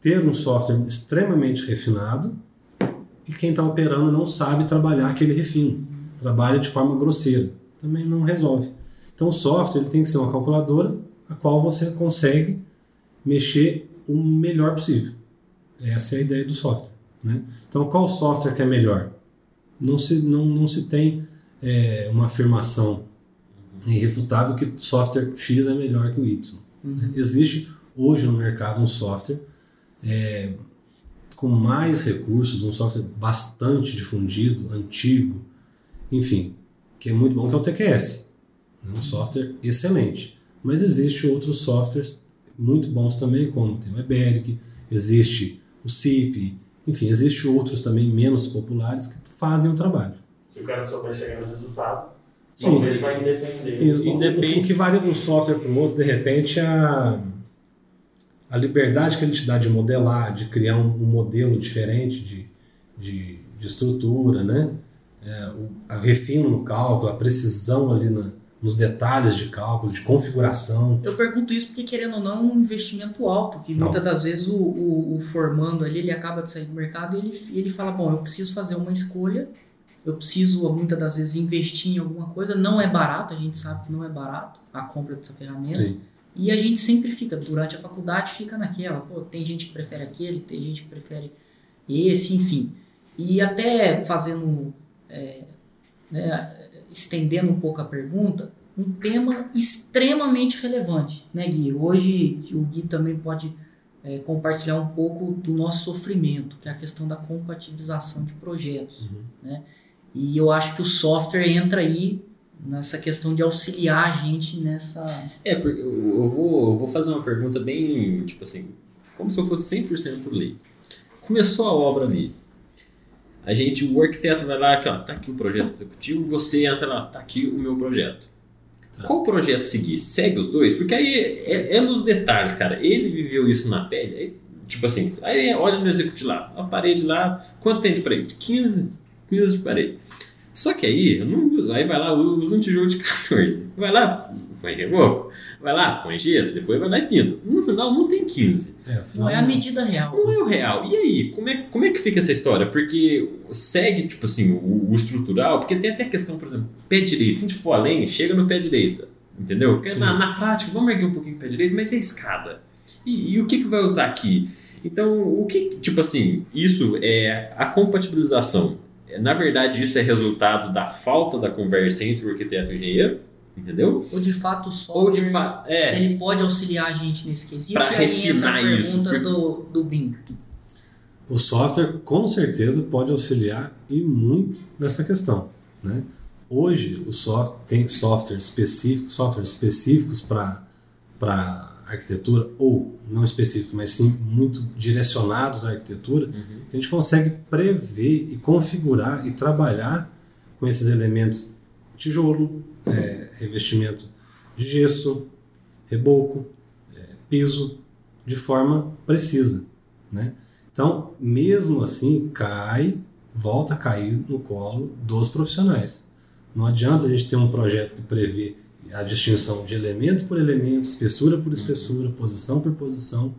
ter um software extremamente refinado e quem está operando não sabe trabalhar aquele refino, trabalha de forma grosseira, também não resolve. Então o software ele tem que ser uma calculadora a qual você consegue mexer o melhor possível. Essa é a ideia do software. Né? Então qual software que é melhor? Não se, não, não se tem é, uma afirmação irrefutável que software X é melhor que o Y. Uhum. Existe hoje no mercado um software é, com mais recursos, um software bastante difundido, antigo, enfim, que é muito bom, que é o TQS. É um software excelente. Mas existe outros softwares muito bons também, como tem o Eberic, existe o CIP, enfim, existe outros também menos populares que fazem o trabalho. Se o cara souber chegar no resultado, Sim. talvez vai independer. E o- Independe. O que varia de um software para o outro, de repente, é a, a liberdade que ele te dá de modelar, de criar um, um modelo diferente de, de, de estrutura, né? É, o a refino no cálculo, a precisão ali na, nos detalhes de cálculo, de configuração. Eu pergunto isso porque, querendo ou não, é um investimento alto, que muitas das vezes o, o, o formando ali, ele acaba de sair do mercado e ele, ele fala, bom, eu preciso fazer uma escolha, eu preciso, muitas das vezes, investir em alguma coisa, não é barato, a gente sabe que não é barato, a compra dessa ferramenta. Sim. E a gente sempre fica, durante a faculdade, fica naquela, pô, tem gente que prefere aquele, tem gente que prefere esse, enfim. E até fazendo, é, né, estendendo um pouco a pergunta, um tema extremamente relevante, né, Gui? Hoje o Gui também pode é, compartilhar um pouco do nosso sofrimento, que é a questão da compatibilização de projetos, né? E eu acho que o software entra aí nessa questão de auxiliar a gente nessa É, porque eu eu vou, eu vou fazer uma pergunta bem, tipo assim, como se eu fosse 100% leigo. Começou a obra ali. A gente, o arquiteto vai lá, aqui, ó, tá aqui o projeto executivo, você entra lá, tá aqui o meu projeto. Qual projeto seguir? Segue os dois? Porque aí é, é nos detalhes, cara. Ele viveu isso na pele. aí, tipo assim, aí olha no executivo lá, a parede lá, quanto tem de parede? 15, 15 de parede. Só que aí, não, aí vai lá, usa um tijolo de [laughs] 14. Vai lá, põe reboco. Vai lá, põe gesso, depois vai lá e pinta. No final não tem 15. É, afinal, não é a medida real. Não é o real. E aí, como é, como é que fica essa história? Porque segue, tipo assim, o, o estrutural, porque tem até a questão, por exemplo, pé direito. Se a gente for além, chega no pé direito. Entendeu? Porque na, na prática, vamos erguer um pouquinho o pé direito, mas é a escada. E, e o que, que vai usar aqui? Então, o que, tipo assim, isso é a compatibilização. Na verdade, isso é resultado da falta da conversa entre o arquiteto e o engenheiro, entendeu? Ou de fato o software Ou de fato. É. ele pode auxiliar a gente nesse quesito. Pra e aí entra a refinar isso, pergunta porque- do, do BIM. O software com certeza pode auxiliar e muito nessa questão. Né? Hoje o software tem software específico, softwares específicos para arquitetura ou não específicos, mas sim muito direcionados à arquitetura, que a gente consegue prever e configurar e trabalhar com esses elementos tijolo, é, revestimento de gesso, reboco, é, piso, de forma precisa, né? Então, mesmo assim, cai, volta a cair no colo dos profissionais. Não adianta a gente ter um projeto que prevê a distinção de elemento por elemento, espessura por espessura, posição por posição,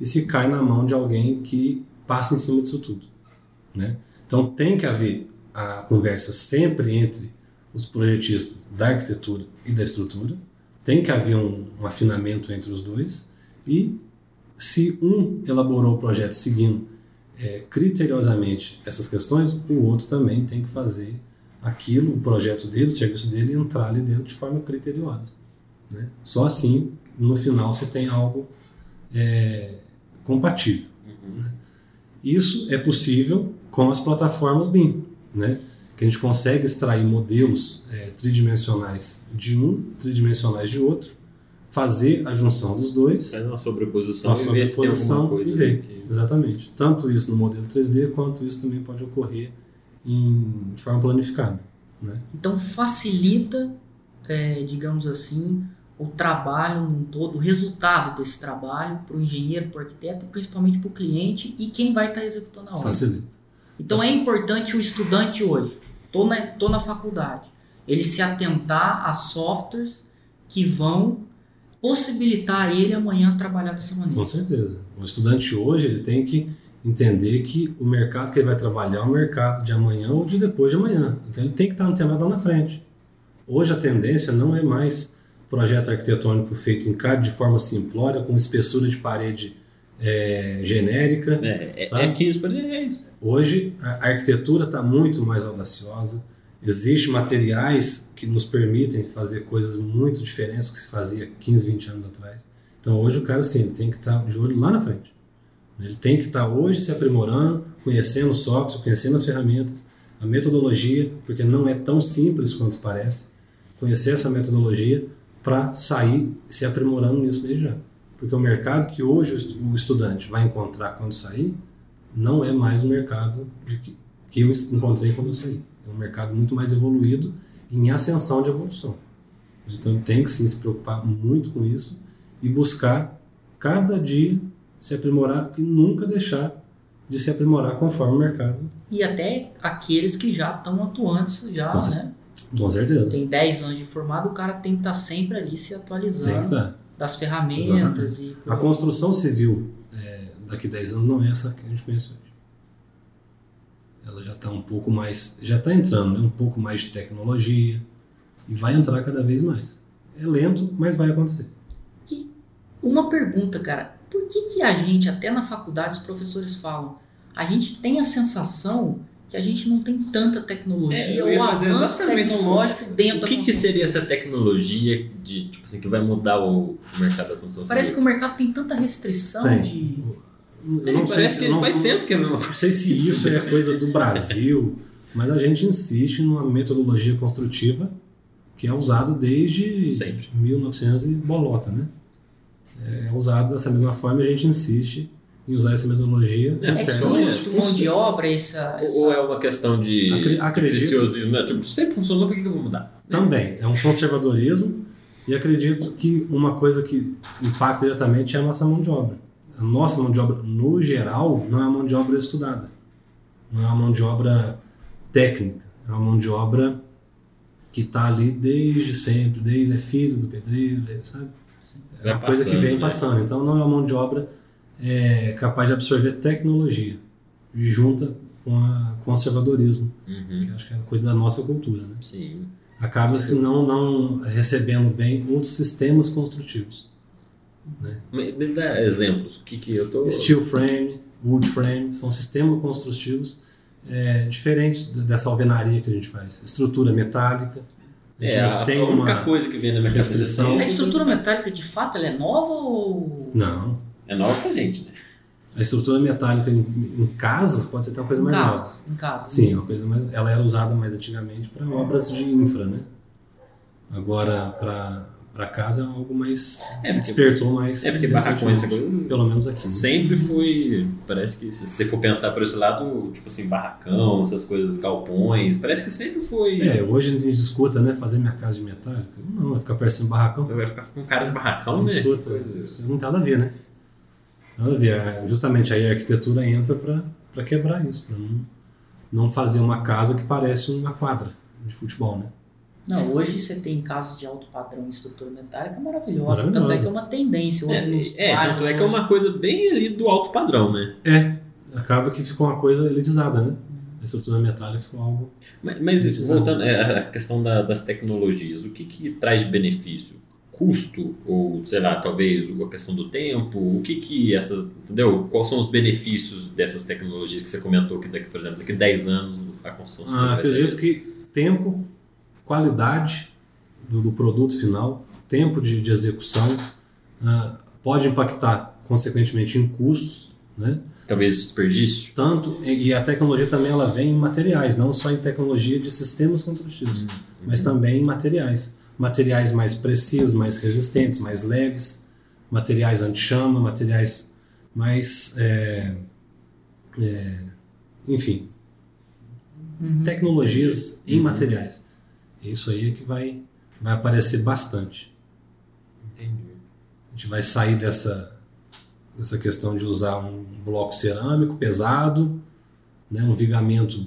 e se cai na mão de alguém que passa em cima disso tudo. Né? Então, tem que haver a conversa sempre entre os projetistas da arquitetura e da estrutura, tem que haver um, um afinamento entre os dois, e se um elaborou o projeto seguindo é, criteriosamente essas questões, o outro também tem que fazer aquilo, o projeto dele, o serviço dele, entrar ali dentro de forma criteriosa. Né? Só assim, no final, você tem algo é, compatível. né? Isso é possível com as plataformas BIM, né? que a gente consegue extrair modelos é, tridimensionais de um, tridimensionais de outro, fazer a junção dos dois, Faz uma sobreposição uma e ver se tem sobreposição alguma coisa e ver. Exatamente. Tanto isso no modelo 3D, quanto isso também pode ocorrer em, de forma planificada. Né? Então facilita, é, digamos assim, o trabalho num todo, o resultado desse trabalho para o engenheiro, para o arquiteto, principalmente para o cliente e quem vai estar executando a obra. Facilita. Então é importante o estudante hoje, tô na, tô na faculdade, ele se atentar a softwares que vão possibilitar ele amanhã trabalhar dessa maneira. Com certeza. O estudante hoje ele tem que entender que o mercado que ele vai trabalhar é o mercado de amanhã ou de depois de amanhã. Então ele tem que estar antenado lá na frente. Hoje a tendência não é mais projeto arquitetônico feito em CAD de forma simplória, com espessura de parede é, genérica. É, é, Sabe? é 15 para é isso. Hoje a arquitetura está muito mais audaciosa. Existem materiais que nos permitem fazer coisas muito diferentes do que se fazia 15, 20 anos atrás. Então hoje o cara sim, ele tem que estar de olho lá na frente. Ele tem que estar hoje se aprimorando, conhecendo o software, conhecendo as ferramentas, a metodologia, porque não é tão simples quanto parece. Conhecer essa metodologia para sair se aprimorando nisso desde já. Porque o mercado que hoje o estu- o estudante vai encontrar quando sair não é mais o mercado que, que eu encontrei quando eu saí. É um mercado muito mais evoluído em ascensão de evolução. Então tem que sim se preocupar muito com isso e buscar cada dia se aprimorar e nunca deixar de se aprimorar conforme o mercado. E até aqueles que já estão atuantes, já, Com né? Com certeza. Tem 10 anos de formado, o cara tem que estar sempre ali se Tem que atualizando estar. das ferramentas e A construção civil é, daqui a 10 anos não é essa que a gente conhece hoje. Ela já está um pouco mais, já está entrando, né? um pouco mais de tecnologia e vai entrar cada vez mais. É lento, mas vai acontecer. Uma pergunta, cara. Por que, que a gente, até na faculdade, os professores falam, a gente tem a sensação que a gente não tem tanta É, tecnologia ia ou avanço tecnológico dentro O da que, que seria essa tecnologia de, tipo assim, que vai mudar o mercado da construção Parece que o mercado tem tanta restrição Tem. de. Eu É, não sei parece se- que não- faz tempo que é a mesma Não sei se isso é coisa do Brasil, mas a gente insiste numa metodologia construtiva que é usada desde Sempre. 1900 e bolota, né? É usada dessa mesma forma e a gente insiste em usar essa metodologia. É, É Então, custo, mão de obra, essa. essa... Ou é uma questão de Acre- acredito. preciosismo? né? Tipo, sempre funcionou, por que que eu vou mudar? Também, é um conservadorismo e acredito que uma coisa que impacta diretamente é a nossa mão de obra. A nossa mão de obra, no geral, não é uma mão de obra estudada. Não é uma mão de obra técnica. É uma mão de obra que está ali desde sempre, desde é filho do pedreiro, sabe? É uma coisa que vem né? passando. Então não é uma mão de obra é, capaz de absorver tecnologia e junta com a conservadorismo, Uhum. que acho que é coisa da nossa cultura, né? Sim. acaba que não, não recebendo bem outros sistemas construtivos. Me, me dá exemplos. O que que eu tô... Steel frame, wood frame, são sistemas construtivos é, diferentes dessa alvenaria que a gente faz. Estrutura metálica, É, a, tem a única uma... coisa que vem na minha restrição. cabeça... A estrutura metálica de fato ela é nova ou. Não. É nova pra gente, né? A estrutura metálica em, em casas pode ser até uma coisa Em mais nova. casas. Em casas. Sim, é uma coisa mais, ela era usada mais antigamente para obras de infra, né? Agora, para casa é algo mais... É, despertou mais É porque essa recentemente. coisa... Pelo menos aqui. né? Sempre foi. Parece que se você for pensar por esse lado, tipo assim, barracão, essas coisas, galpões, parece que sempre foi. É, hoje a gente escuta, né? Fazer minha casa de metálica. Não, vai ficar parecendo barracão. Vai ficar com cara de barracão, Não né? escuta. Não tem nada a ver, né? Nada a ver. É, Justamente aí a arquitetura entra para quebrar isso, para não, não fazer uma casa que parece uma quadra de futebol, né? Não, hoje você tem casas de alto padrão estrutura metálica maravilhosa. Maravilhosa. Tanto é que é uma tendência hoje É, é, tanto é que é uma coisa bem ali do alto padrão, né? É, acaba que ficou uma coisa elitizada, né? A estrutura metálica ficou algo. Mas, mas voltando é, a questão da- das tecnologias, o que, que traz de benefício? Custo? Ou, sei lá, talvez a questão do tempo? O que que essa. Entendeu? Quais são os benefícios dessas tecnologias que você comentou que daqui, por exemplo, daqui a 10 anos a construção Ah, vai ser acredito que tempo, qualidade do, do produto final, tempo de, de execução, ah, pode impactar, consequentemente, em custos, né? Talvez desperdício. Tanto, e e a tecnologia também ela vem em materiais, não só em tecnologia de sistemas construtivos, mas também em materiais. Materiais mais precisos, mais resistentes, mais leves, materiais anti-chama, materiais mais. é, é, enfim, Uhum. tecnologias em Uhum. materiais. Isso aí é que vai, vai aparecer bastante. Entendi. A gente vai sair dessa, dessa questão de usar um bloco cerâmico pesado, né, um vigamento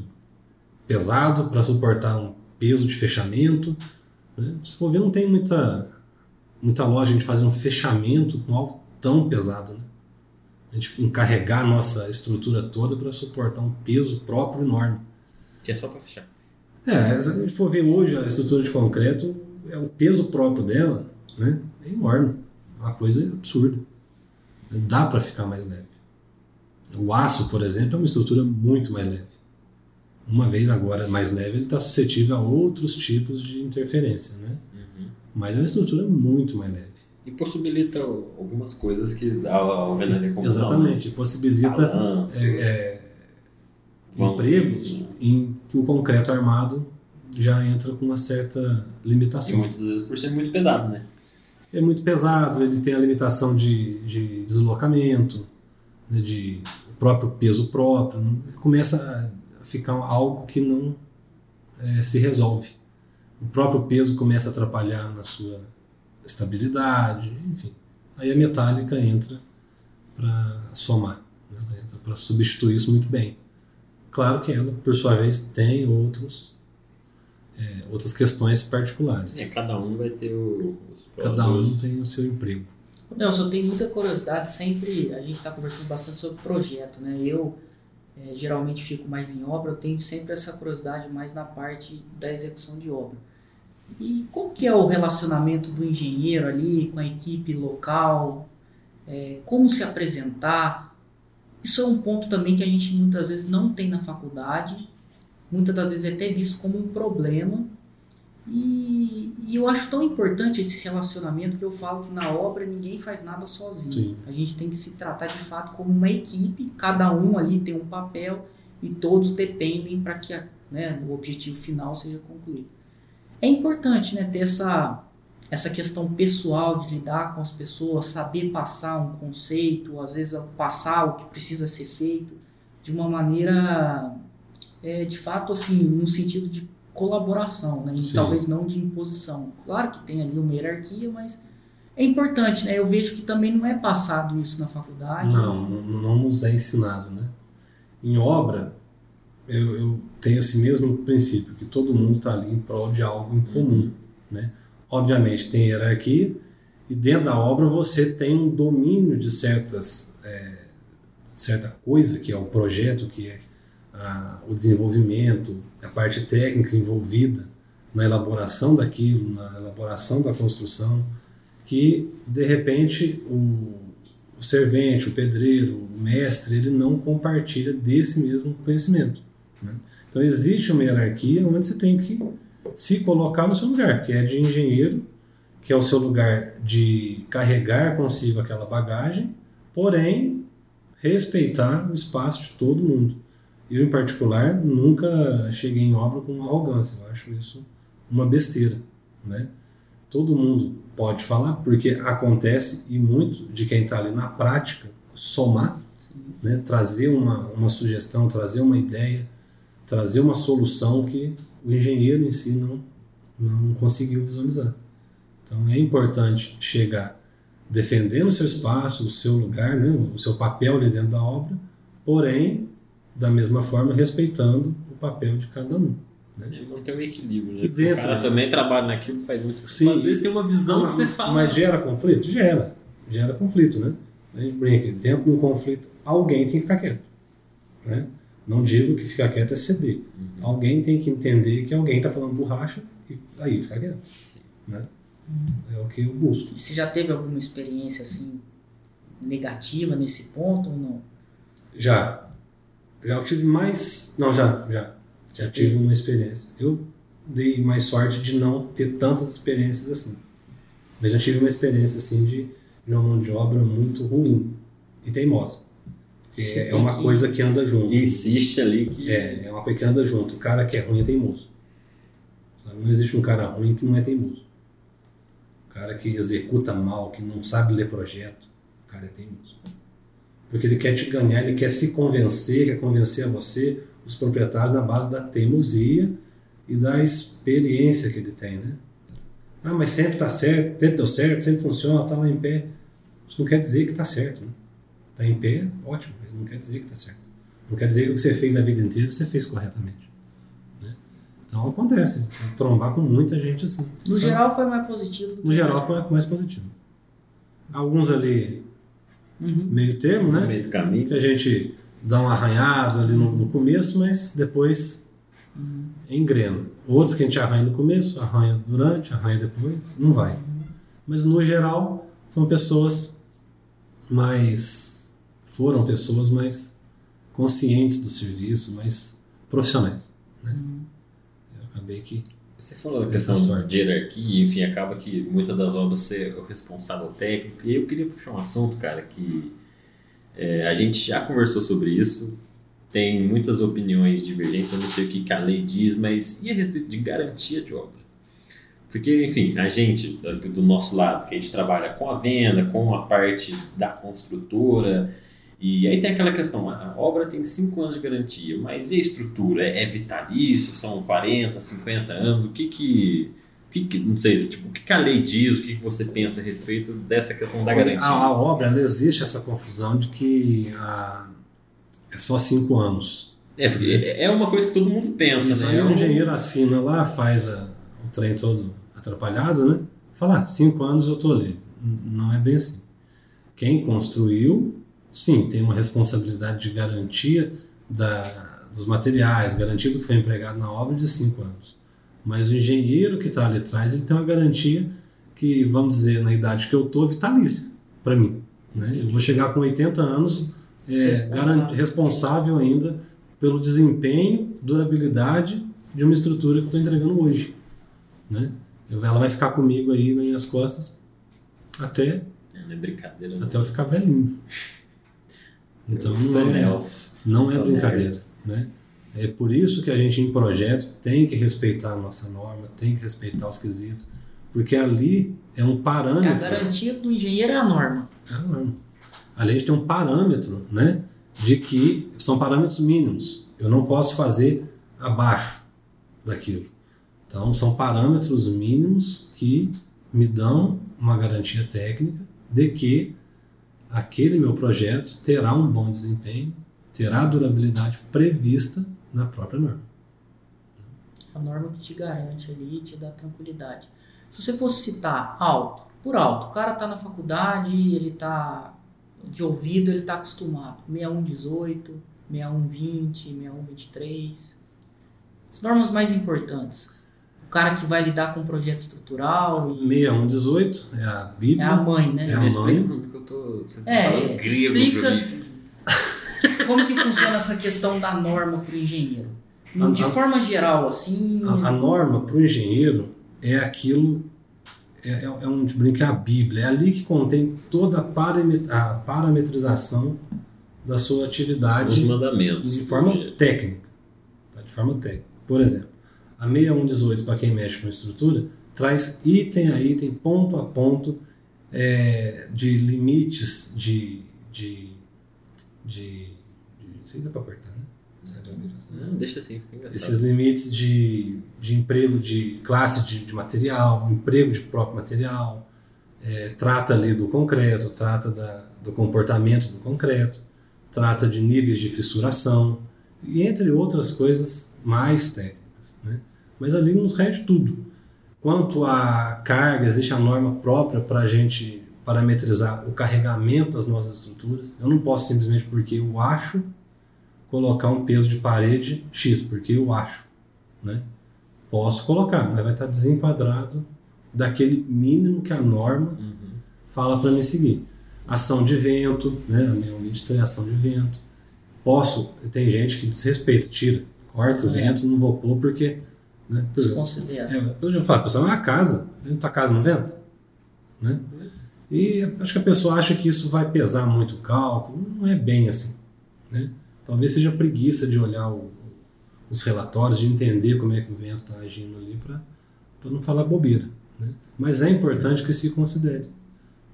pesado para suportar um peso de fechamento. né. Se for ver, não tem muita, muita loja a gente fazer um fechamento com algo tão pesado. Né? A gente encarregar a nossa estrutura toda para suportar um peso próprio enorme. Que é só pra fechar. É, se a gente for ver hoje a estrutura de concreto, é o peso próprio dela né, é enorme. Uma coisa absurda. Dá para ficar mais leve. O aço, por exemplo, é uma estrutura muito mais leve. Uma vez agora mais leve, ele está suscetível a outros tipos de interferência, né? Uhum. Mas é uma estrutura muito mais leve. E possibilita algumas coisas que a alvenaria comum Exatamente. Possibilita Não, né? é, é, empregos em que o concreto armado já entra com uma certa E limitação. muitas vezes por ser muito pesado, né? é muito pesado, ele tem a limitação de, de deslocamento, né, de próprio peso próprio, começa a ficar algo que não eh, se resolve. O próprio peso começa a atrapalhar na sua estabilidade, enfim. Aí a metálica entra para somar, né, ela entra para substituir isso muito bem. Claro que ela, por sua vez, tem outros, eh, outras questões particulares. É, cada um vai ter o, os Cada um tem o seu emprego. Nelson, eu tenho muita curiosidade, sempre a gente está conversando bastante sobre projeto, né? Eu eh, geralmente fico mais em obra, eu tenho sempre essa curiosidade mais na parte da execução de obra. E qual que é o relacionamento do engenheiro ali com a equipe local? É, como se apresentar? Isso é um ponto também que a gente muitas vezes não tem na faculdade. Muitas das vezes é até visto como um problema. E, e eu acho tão importante esse relacionamento que eu falo que na obra ninguém faz nada sozinho. Sim. A gente tem que se tratar de fato como uma equipe, cada um ali tem um papel e todos dependem para que a, né, o objetivo final seja concluído. É importante né, ter essa, essa questão pessoal de lidar com as pessoas, saber passar um conceito, às vezes passar o que precisa ser feito de uma maneira, é, de fato, assim, no sentido de colaboração, né? E talvez não de imposição. Claro que tem ali uma hierarquia, mas é importante, né? Eu vejo que também não é passado isso na faculdade. Não, não, não nos é ensinado, né? Em obra, eu, eu tenho esse mesmo princípio, que todo mundo está ali em prol de algo em comum, né? Obviamente tem hierarquia e dentro da obra você tem um domínio de certas é, certa coisa que é o projeto, que é a- o desenvolvimento, a parte técnica envolvida na elaboração daquilo, na elaboração da construção, que de repente o, o servente, o pedreiro, o mestre, ele não compartilha desse mesmo conhecimento. né? Então existe uma hierarquia onde você tem que se colocar no seu lugar, que é de engenheiro, que é o seu lugar de carregar consigo aquela bagagem, porém respeitar o espaço de todo mundo. Eu, em particular, nunca cheguei em obra com arrogância. Eu acho isso uma besteira, né? Todo mundo pode falar, porque acontece e muito de quem está ali na prática somar, né? trazer uma, uma sugestão, trazer uma ideia, trazer uma solução que o engenheiro em si não, não conseguiu visualizar. Então é importante chegar defendendo o seu espaço, o seu lugar, né? o seu papel ali dentro da obra, porém, da mesma forma, respeitando o papel de cada um. É manter um equilíbrio, né? E dentro, o cara né? também trabalha naquilo, faz muito. Sim. Às vezes tem uma visão mas, que você fala. Mas gera conflito? Gera. Gera conflito, né? A gente brinca, dentro de um conflito, alguém tem que ficar quieto. Né? Não digo que ficar quieto é ceder. Uhum. Alguém tem que entender que alguém está falando borracha e aí ficar quieto. Sim. Né? É o que eu busco. E Você já teve alguma experiência assim negativa nesse ponto ou não? Já. Já eu tive mais. Não, já, já. Já tive uma experiência. Eu dei mais sorte de não ter tantas experiências assim. Mas já tive uma experiência assim de, de uma mão de obra muito ruim e teimosa. Porque Você é uma que- coisa que anda junto. Insiste ali que. É, é uma coisa que anda junto. O cara que é ruim é teimoso. Sabe? Não existe um cara ruim que não é teimoso. O cara que executa mal, que não sabe ler projeto, o cara é teimoso. Porque ele quer te ganhar, ele quer se convencer, quer convencer a você, os proprietários, na base da teimosia e da experiência que ele tem, né? Ah, mas sempre tá certo, sempre deu certo, sempre funciona, tá lá em pé. Isso não quer dizer que tá certo, né? Tá em pé, ótimo, mas não quer dizer que tá certo. Não quer dizer que o que você fez a vida inteira você fez corretamente. né? Então acontece, você trombar com muita gente assim. No Então, geral foi mais positivo do que no geral é mais positivo. Alguns ali Uhum. meio termo, no né? meio do caminho. Que a gente dá uma arranhada ali no, no começo, mas depois engrena. Outros que a gente arranha no começo, arranha durante, arranha depois, não vai. Mas no geral são pessoas mais foram pessoas mais conscientes do serviço, mais profissionais. Né? Eu acabei que Você falou da Essa questão sorte. de hierarquia, enfim, acaba que muitas das obras ser o responsável técnico. E eu queria puxar um assunto, cara, que é, a gente já conversou sobre isso, tem muitas opiniões divergentes, eu não sei o que que a lei diz, mas e a respeito de garantia de obra? Porque, enfim, a gente, do nosso lado, que a gente trabalha com a venda, com a parte da construtora, e aí tem aquela questão, a obra tem 5 anos de garantia, mas e a estrutura? É vitalício? São 40, 50 anos? O que que... o que que- não sei, tipo, o que, que a lei diz? O que, que você pensa a respeito dessa questão da garantia? a, a obra existe essa confusão de que a- é só cinco anos. É, porque é uma coisa que todo mundo pensa, Isso né? aí É o engenheiro assina lá, faz a- o trem todo atrapalhado, né? Fala, ah, cinco anos eu tô ali. Não é bem assim. Quem construiu, sim, tem uma responsabilidade de garantia da, dos materiais, garantia do que foi empregado na obra de cinco anos. Mas o engenheiro que está ali atrás, ele tem uma garantia que, vamos dizer, na idade que eu estou, vitalícia para mim. Né? Eu vou chegar com 80 anos é, Responsável. responsável ainda pelo desempenho, durabilidade de uma estrutura que eu estou entregando hoje. Né? Eu- ela vai ficar comigo aí nas minhas costas até, Não é brincadeira. até eu ficar velhinho. Então não é, não é brincadeira. Né? É por isso que a gente em projeto tem que respeitar a nossa norma, tem que respeitar os quesitos, porque ali é um É a parâmetro. garantia do engenheiro é a norma. É a norma. Ali a gente tem um parâmetro, né? De que são parâmetros mínimos. Eu não posso fazer abaixo daquilo. Então são parâmetros mínimos que me dão uma garantia técnica de que aquele meu projeto terá um bom desempenho, terá a durabilidade prevista na própria norma. A norma que te garante ali, te dá tranquilidade. Se você fosse citar alto, por alto, o cara tá na faculdade, ele tá de ouvido, ele tá acostumado. 6118, 6120, 6123. As normas mais importantes. O cara que vai lidar com projeto estrutural e 6118 é a é Bíblia. a mãe, né? É a mãe. explica que eu tô. Você tá É, grego explica-. [laughs] Como que funciona essa questão da norma para o engenheiro? A- De a- forma geral, assim. A, a norma para o engenheiro é aquilo, é, é, é um de brincar a Bíblia, é ali que contém toda a, parame- a parametrização da sua Os atividade mandamentos. de forma técnica. Tá? De forma técnica. Por exemplo, a 6118, para quem mexe com estrutura, traz item a item, ponto a ponto, é, de limites de. de, de, de isso aí dá para apertar, né? É. Não, deixa assim, fica engraçado. esses limites de, de emprego de classe de, de material, emprego de próprio material, é, trata ali do concreto, trata da, do comportamento do concreto, trata de níveis de fissuração, e entre outras coisas mais técnicas. Né? Mas ali nos rege tudo. Quanto à carga, existe a norma própria para a gente parametrizar o carregamento das nossas estruturas. Eu não posso simplesmente porque eu acho colocar um peso de parede X, porque eu acho. Né? Posso colocar, mas vai estar desenquadrado daquele mínimo que a norma Uhum. fala para me seguir. Ação de vento, né? a minha unidade tem ação de vento. Posso, tem gente que desrespeita, tira, corta o É. vento, não vou pôr porque. Né? Por exemplo, Desconsidera. é, eu já falo, pessoal, é uma casa, dentro da casa não venta. Né? E acho que a pessoa acha que isso vai pesar muito o cálculo, não é bem assim. Né? Talvez seja preguiça de olhar o- os relatórios, de entender como é que o vento está agindo ali para não falar bobeira. Né? Mas é importante que se considere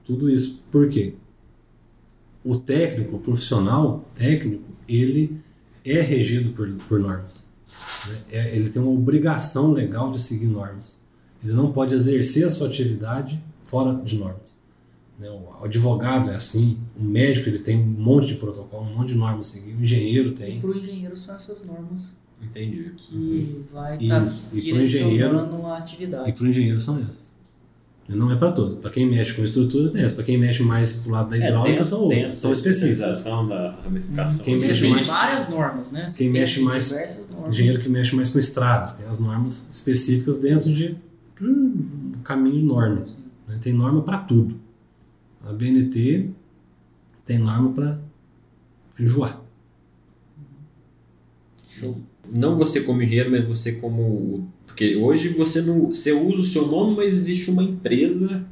tudo isso. Por quê? O técnico, o profissional técnico, ele é regido por, por normas. Né? É- ele tem uma obrigação legal de seguir normas. Ele não pode exercer a sua atividade fora de normas. né? O advogado é assim, o médico ele tem um monte de protocolo, um monte de normas a seguir, o engenheiro E tem. para o engenheiro são essas normas Entendi. que vai estar. E pro engenheiro- direcionando a E atividade. para o engenheiro são essas. Não é para todos. Para quem mexe com estrutura, tem essas. Para quem mexe mais pro lado da hidráulica, são outras. São específicas. especialização da ramificação. Quem mexe tem mais- várias normas, né? Você quem tem mexe mais- diversas normas. Engenheiro que mexe mais com estradas, tem as normas específicas dentro de um caminho enorme. Né? Tem norma para tudo. A BNT tem norma para enjoar. Show. Não você como engenheiro, mas você como. Porque hoje você não. Você usa o seu nome, mas existe uma empresa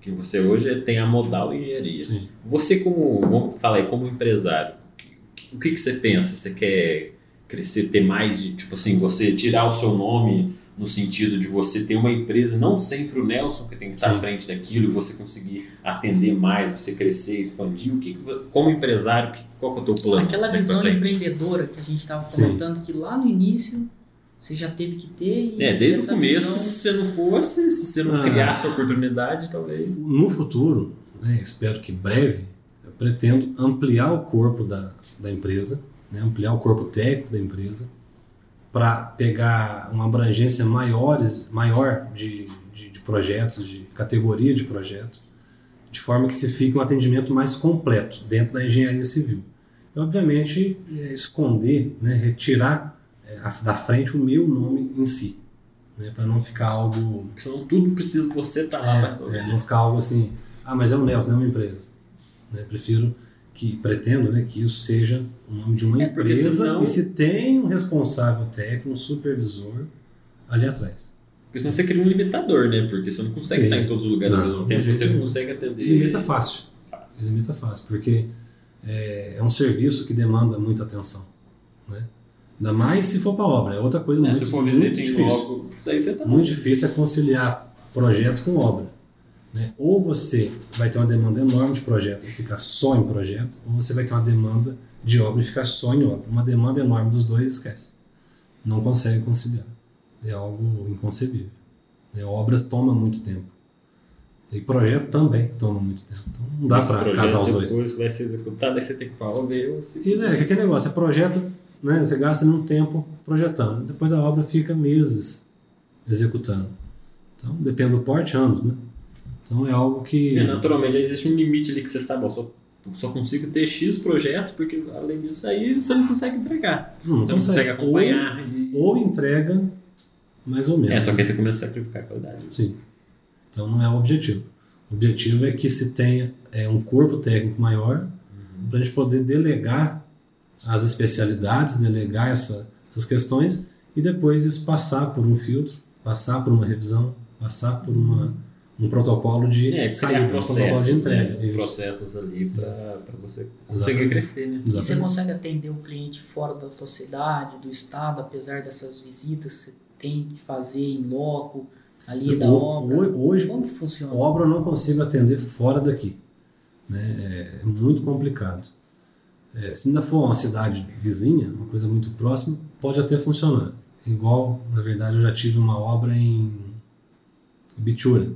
que você hoje tem a modal engenharia. Sim. Você como. Vamos falar aí, como empresário, o que, o que, você pensa? Você quer crescer, ter mais de. Tipo assim, você tirar o seu nome no sentido de você ter uma empresa, não sempre o Nelson que tem que estar à Sim. frente daquilo e você conseguir atender mais, você crescer, expandir. O que, como empresário, que- qual que é o teu plano? Aquela visão empreendedora que a gente estava Sim. comentando que lá no início você já teve que ter. E É, desde o começo, visão- se você não fosse, se você não Ah. criasse a oportunidade, talvez. No futuro, né, espero que breve, eu pretendo ampliar o corpo da, da empresa, né, ampliar o corpo técnico da empresa, para pegar uma abrangência maiores, maior de, de, de projetos, de categoria de projeto, de forma que se fique um atendimento mais completo dentro da engenharia civil. E, obviamente, é, esconder, né, retirar da frente o meu nome em si. né, para não ficar algo Porque senão tudo precisa você estar lá pra resolver. é, não ficar algo assim, ah, mas é o Nelson, não é uma empresa. Né? Prefiro que, pretendo né, que isso seja o nome de uma É, empresa senão- e se tem um responsável técnico, um supervisor ali atrás. Porque senão você cria um limitador, né? Porque você não consegue Sim. estar em todos os lugares Não, ao mesmo tempo, você não consegue atender. Limita fácil. Fácil. Limita fácil, porque é, é um serviço que demanda muita atenção. Né? Ainda mais se for para obra. É outra coisa É, muito, se for muito visita em difícil. isso aí você tá Muito difícil é conciliar projeto com obra. Né? Ou você vai ter uma demanda enorme de projeto e ficar só em projeto, ou você vai ter uma demanda de obra e ficar só em obra. Uma demanda enorme dos dois, esquece. Não consegue conciliar. É algo inconcebível. A obra toma muito tempo. E projeto também toma muito tempo. Então não dá para projeto casar os dois. Depois vai ser executado, aí você tem que falar, ver. E é, que aquele negócio, você projeta, né, você gasta um tempo projetando, depois a obra fica meses executando. Então, depende do porte, anos, né? Então é algo que. É, naturalmente, existe um limite ali que você sabe, ó, só, só consigo ter X projetos, porque além disso aí você não consegue entregar. Não, Você não consegue acompanhar. e- Ou, ou entrega mais ou menos. É, só que aí você começa a sacrificar a qualidade. Sim. Então não é o objetivo. O objetivo é que se tenha é, um corpo técnico maior para a gente poder delegar as especialidades, delegar essa, essas questões e depois isso passar por um filtro, passar por uma revisão, passar por uma, um protocolo de É, saída, um protocolo de entrega. né? Processos ali para você conseguir Exatamente. crescer, né? E você consegue atender o cliente fora da tua cidade, do estado, apesar dessas visitas que você tem que fazer em loco, ali da Ho- obra? ho- Hoje, Como que funciona? obra eu não consigo atender fora daqui. Né? É muito complicado. É, se ainda for uma cidade vizinha, uma coisa muito próxima, pode até funcionar. Igual, na verdade, eu já tive uma obra em Bitura.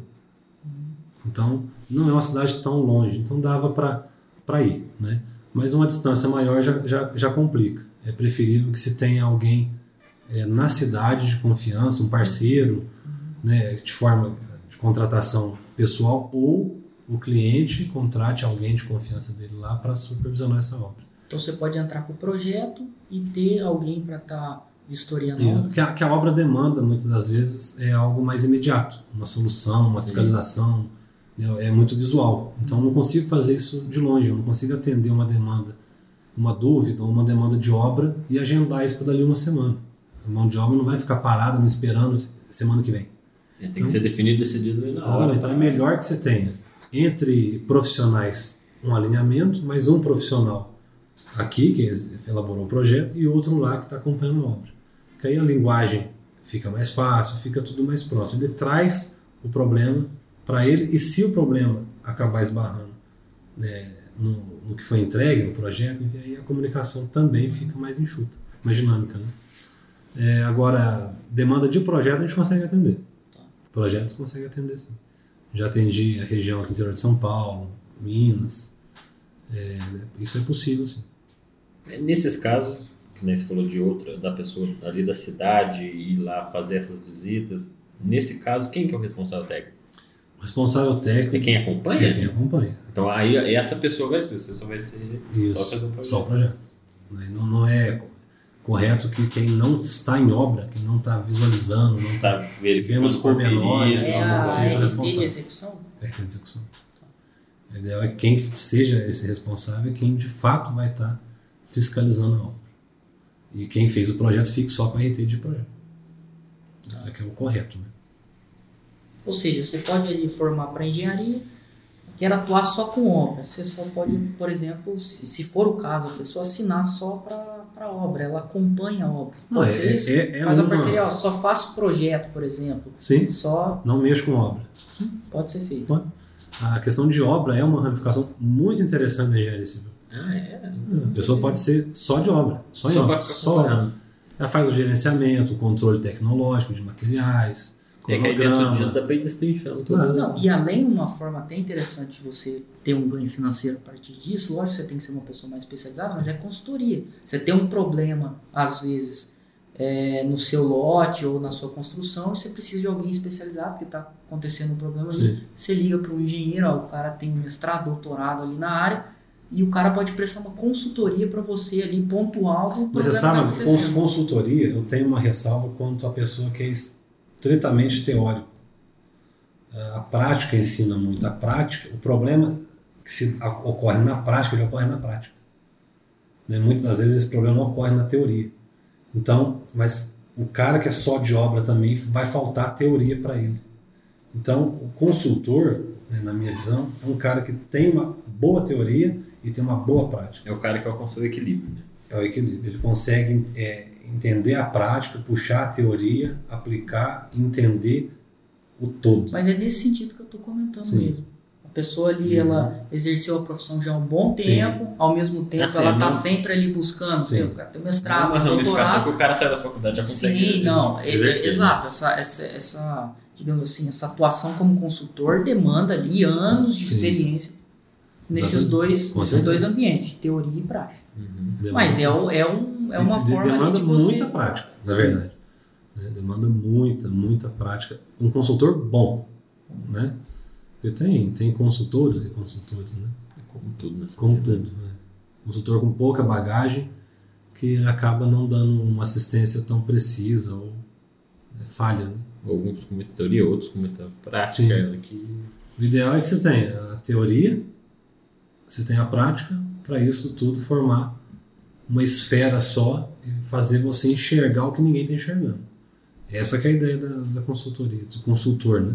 Então, não é uma cidade tão longe, então dava para ir. Né? Mas uma distância maior já, já, já complica. É preferível que se tenha alguém é, na cidade de confiança, um parceiro, né, de forma de contratação pessoal, ou o cliente contrate alguém de confiança dele lá para supervisionar essa obra. Então você pode entrar com o projeto e ter alguém para estar vistoriando a E obra. que, a, que a obra demanda, muitas das vezes, é algo mais imediato, uma solução, uma Sim. fiscalização, né, é muito visual. Então eu não consigo fazer isso de longe, eu não consigo atender uma demanda, uma dúvida ou uma demanda de obra e agendar isso para dali uma semana. A mão de obra não vai ficar parada me esperando semana que vem. É, Tem que ser definido e decidido na hora. Então é melhor que você tenha entre profissionais um alinhamento, mais um profissional aqui que elaborou o projeto e outro lá que está acompanhando a obra. Que aí a linguagem fica mais fácil, fica tudo mais próximo. Ele traz o problema para ele e se o problema acabar esbarrando né, no, no que foi entregue no projeto, aí a comunicação também fica mais enxuta, mais dinâmica. Né? É, agora, demanda de projeto a gente consegue atender. Projetos consegue atender sim. Já atendi a região aqui interior de São Paulo, Minas. É, isso é possível sim. É, Nesses casos, que nem você falou de outra, da pessoa ali da cidade ir lá fazer essas visitas, nesse caso, quem que é o responsável técnico? O responsável técnico É quem é acompanha? quem acompanha. Então aí essa pessoa vai ser, você só vai ser só fazer um Isso, projeto. só o projeto. Né? Não, não é correto que quem não está em obra, quem não está visualizando, não está verificando os pormenores, isso, É a seja responsável. de execução? perto da execução. O ideal é que quem seja esse responsável é quem de fato vai estar fiscalizando a obra. E quem fez o projeto fique só com a RT de projeto. Esse aqui é o correto, né? Ou seja, você pode ali formar para engenharia, quer atuar só com obra. Você só pode, por exemplo, se, se for o caso, a pessoa assinar só para a obra, ela acompanha a obra. Não, Pode é- ser isso? é- é Faz a uma- parceria, ó, só faço projeto, por exemplo. Sim, Só não mexo com obra. pode ser feito. A questão de obra é uma ramificação muito interessante da engenharia civil. Ah, é? A pessoa pode ser só de obra, só em Só obra. para ficar Só ela faz o gerenciamento, o controle tecnológico de materiais, É que aí dentro disso dá para ir destrinchando tudo. Claro. Não, e além uma forma até interessante de você ter um ganho financeiro a partir disso, lógico que você tem que ser uma pessoa mais especializada, mas é consultoria. Você tem um problema, às vezes, é, no seu lote ou na sua construção, e você precisa de alguém especializado, porque está acontecendo um problema ali. Sim. Você liga para um engenheiro, ó, o cara tem mestrado, doutorado ali na área, e o cara pode prestar uma consultoria para você ali, pontual, do Mas você sabe, tá cons- consultoria, eu tenho uma ressalva quanto à pessoa que é es- estritamente teórico. A prática ensina muito. A prática, o problema que se ocorre na prática, ele ocorre na prática. Né? Muitas das vezes esse problema não ocorre na teoria. Então, mas o cara que é só de obra também vai faltar teoria para ele. Então, o consultor, né, na minha visão, é um cara que tem uma boa teoria e tem uma boa prática. É o cara que alcançou o equilíbrio, né? É o equilíbrio. Ele consegue é, entender a prática, puxar a teoria, aplicar, entender o todo. Mas é nesse sentido que eu estou comentando Sim. mesmo. A pessoa ali, Uhum. ela exerceu a profissão já há um bom Sim. tempo, ao mesmo tempo Assim, ela está não- sempre ali buscando, Sim. tem o cara tem é mestrado, uma tem ramificação doutorado. que o cara sai da faculdade já consegue. Sim, não, é- é- exercer, né? exato. Essa, essa, essa, digamos assim, essa atuação como consultor demanda ali anos de Sim. experiência nesses dois, nesses dois ambientes, teoria e prática. Uhum. Demanda- Mas é, é, um, é uma de- de- forma demanda de você... muita prática, na Sim. verdade. Né? Demanda muita, muita prática. Um consultor bom, né? Porque tem, tem consultores e consultores, né? É Como tudo nessa Como vida. tudo. Né? Consultor com pouca bagagem que ele acaba não dando uma assistência tão precisa ou né, falha, né? Alguns com muita teoria, outros com muita prática. Que... O ideal é que você tenha a teoria, você tenha a prática, para isso tudo formar uma esfera só e fazer você enxergar o que ninguém está enxergando. Essa que é a ideia da, da consultoria, do consultor, né?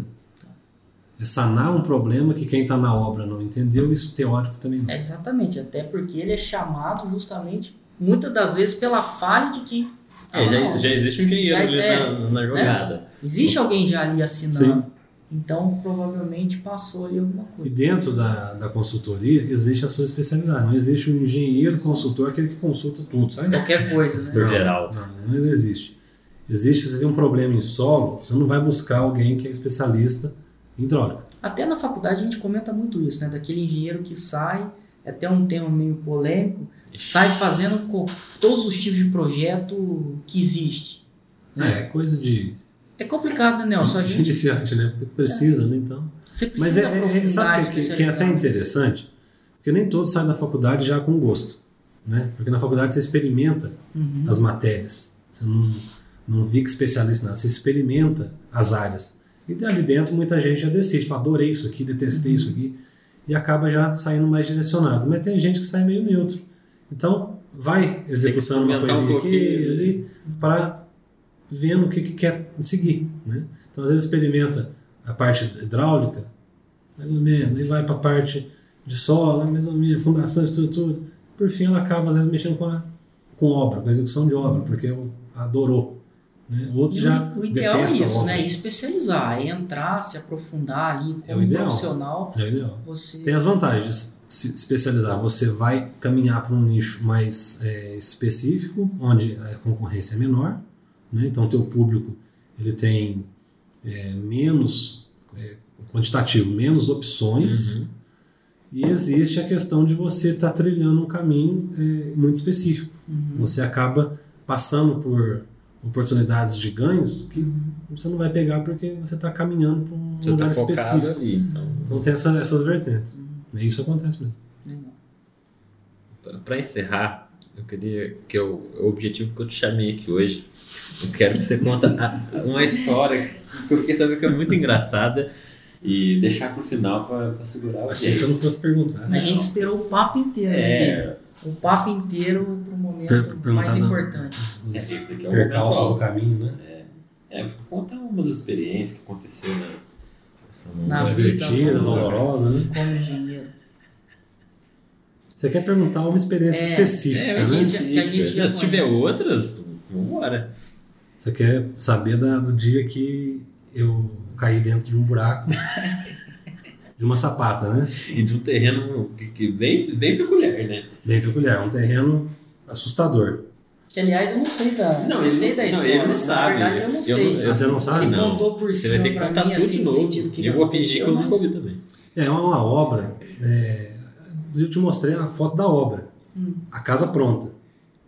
É sanar um problema que quem está na obra não entendeu, isso teórico também não. É, exatamente, até porque ele é chamado justamente, muitas das vezes, pela falha de quem... É, já, Não, já existe um engenheiro Já- ali é, na, na jogada. Existe alguém já ali assinando. Sim. Então, provavelmente passou ali alguma E coisa. dentro da, da consultoria existe a sua especialidade. Não existe um engenheiro consultor, aquele que consulta tudo, sabe? Qualquer coisa, né? Por Não, geral. Não, não existe. Existe, se você tem um problema em solo, você não vai buscar alguém que é especialista em hidráulica. Até na faculdade a gente comenta muito isso, né? Daquele engenheiro que sai, é até um tema meio polêmico, sai fazendo todos os tipos de projeto que existe. É, coisa de É complicado, né, Nelson? A de [laughs] gente, iniciante, né? Porque precisa, né? Então. você precisa Mas é, é- sabe o que, que, que é até interessante? Porque nem todos saem da faculdade já com gosto. Né? Porque na faculdade você experimenta Uhum. as matérias. Você não, não fica especialista em nada, você experimenta as áreas. E dali dentro muita gente já decide, fala, adorei isso aqui, detestei isso aqui, e acaba já saindo mais direcionado. Mas tem gente que sai meio neutro. Então, vai executando uma experimentar um coisinha aqui pouquinho. ali para vendo o que, que quer seguir. Né? Então, às vezes experimenta a parte hidráulica, mais ou menos, aí vai para a parte de solo, mais ou menos, fundação, estrutura. Por fim, ela acaba às vezes mexendo com, a, com obra, com a execução de obra, porque adorou. Né? Outros E já o, o ideal é isso, né? Especializar, é entrar, se aprofundar ali como É o ideal. profissional. É o ideal. Você Tem as vantagens. Se especializar, você vai caminhar para um nicho mais é, específico, onde a concorrência é menor. Né? Então, o teu público ele tem é, menos é, quantitativo, menos opções. Uhum. E existe a questão de você estar trilhando um caminho é, muito específico. Uhum. Você acaba passando por oportunidades de ganhos que Uhum. você não vai pegar porque você está caminhando para um Você lugar tá específico. ali. Então, Não tem essa- essas vertentes. E isso acontece mesmo. Para encerrar, eu queria que eu, o objetivo que eu te chamei aqui hoje, eu quero que você conta a- uma história que eu fiquei sabendo que é muito engraçada e deixar pro final para segurar o Achei que eu não fosse perguntar. A gente esperou o papo inteiro, né? É, O papo inteiro pro momento Per- mais não. importante. Os, é, os é o percalços do caminho, né? É, contar umas experiências que aconteceram né? Essa Na. Divertida, dolorosa, né? Como engenheiro. Você quer perguntar uma experiência É, específica, É, a né? gente- que a gente já se tiver outras, vambora. Você quer saber da- do dia que eu caí dentro de um buraco [laughs] de uma sapata, né? E de um terreno que, que bem, bem peculiar, né? Bem peculiar, um terreno assustador. Que aliás eu não sei da, Não, não, ele sei não- da não, história. ele não Na sabe. verdade eu não Eu sei. não- eu- Você não sabe? Ele não. contou por Você cima vai ter que pra mim, tudo assim, no sentido que eu vou fingir que eu nunca ouvi também. É uma obra. é, eu te mostrei a foto da obra. Hum. A casa pronta.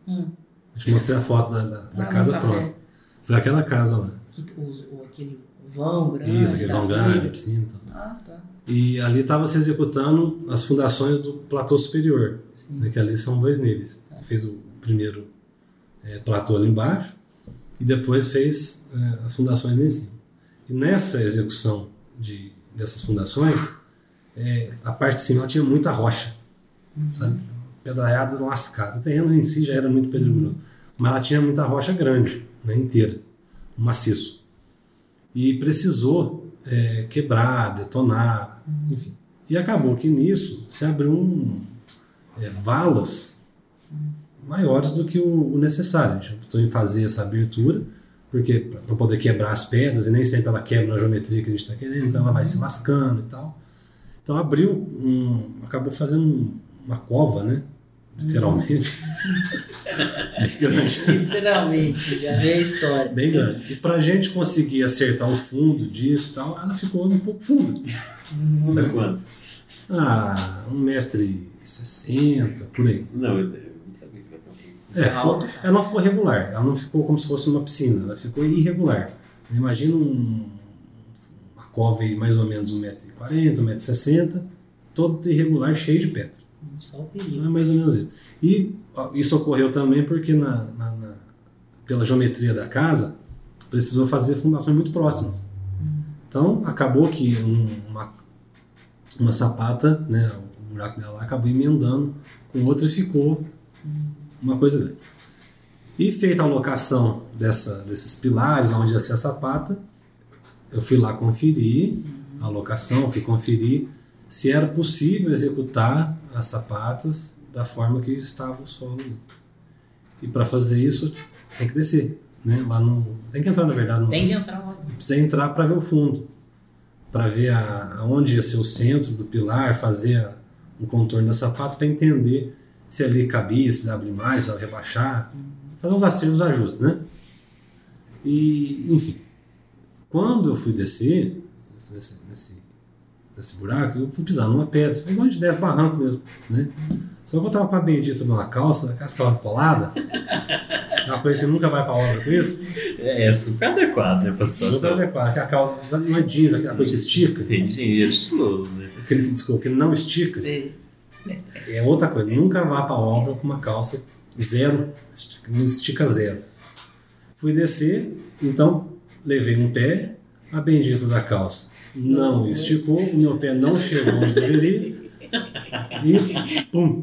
Hum. Eu te mostrei a foto da, da- da Ah, casa café. pronta. Foi aquela casa lá. Que, os- aquele vão grande. Isso, aquele vão grande, piscina e tal. Ah, tá. E ali estava se executando as fundações do platô superior, Sim. né, que ali são dois níveis. Fez o primeiro é, platô ali embaixo e depois fez é, as fundações lá em cima. E nessa execução de, dessas fundações, é, a parte de cima tinha muita rocha, sabe? Pedraiada lascada. O terreno em si já era muito pedregoso, mas ela tinha muita rocha grande, né, inteira, um maciço. E precisou é, quebrar, detonar, enfim. E acabou que nisso se abriu um, é, valas maiores do que o, o necessário. A gente optou em fazer essa abertura, porque para poder quebrar as pedras, e nem sempre ela quebra na geometria que a gente está querendo, então ela vai se lascando e tal. Então abriu, um, acabou fazendo um, uma cova, né? Literalmente. Bem [laughs] grande. Literalmente, já vê a história. Bem grande. E para a gente conseguir acertar o fundo disso e tal, ela ficou um pouco funda. Tá quanto? Ah, 1,60m, por aí. Não, eu não sabia que era tão isso. É, ficou- Alto. ela não ficou regular, ela não ficou como se fosse uma piscina, ela ficou irregular. Imagina um, uma cova aí mais ou menos 1,40m, 1,60m, todo irregular, cheio de pedra. Só o é mais ou menos isso. E isso ocorreu também porque, na, na- na- pela geometria da casa, precisou fazer fundações muito próximas. Então, acabou que um- uma, uma sapata, né, o buraco dela acabou emendando com outra e ficou uma coisa grande. E feita a locação dessa, desses pilares, lá onde ia ser a sapata, eu fui lá conferir a locação, fui conferir se era possível executar as sapatas da forma que estava o solo. E para fazer isso, tem que descer. Né? Lá no, tem que entrar, na verdade. No, Tem que entrar lá. Precisa entrar para ver o fundo. Para ver a, aonde ia ser o centro do pilar, fazer a, um contorno da sapata para entender se ali cabia, se precisava abrir mais, precisava rebaixar. Fazer os acertos, os ajustes, né? E, enfim. Quando eu fui descer, eu fui descer nesse, nesse buraco, eu fui pisar numa pedra. Foi igual de 10 barrancos mesmo, né? Só que eu tava com a bendita de uma calça, aquelas calças coladas. Uma coisa que você nunca vai pra obra com isso. É, é super adequado, né, pra Super adequado. Aquela calça, sabe, não é jeans, aquela coisa que estica. Engenheiro estiloso, né? Aquele que, desculpa, que não estica. Você- É outra coisa. Nunca vá pra obra com uma calça zero, não estica zero. Fui descer, então levei um pé, a bendita da calça não esticou, o meu pé não chegou onde deveria e pum.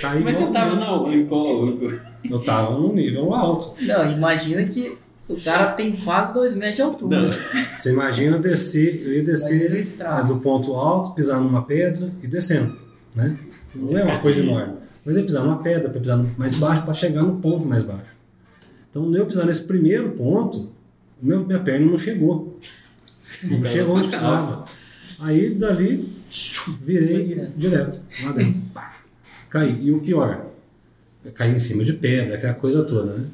Caí Mas você igual- tava na qual? Eu tava num nível alto. Não, imagina que o cara tem quase dois metros de altura. Não. Você imagina descer, eu ia descer é, do ponto alto, pisar numa pedra e descendo, né? Não é uma coisa enorme. Mas é pisar numa pedra, para pisar mais baixo, para chegar no ponto mais baixo. Então, eu pisar nesse primeiro ponto, minha perna não chegou. Não chegou onde precisava. Aí, dali, virei direto. direto, lá dentro. Pá, caí. E o pior, eu caí em cima de pedra, aquela coisa toda, né?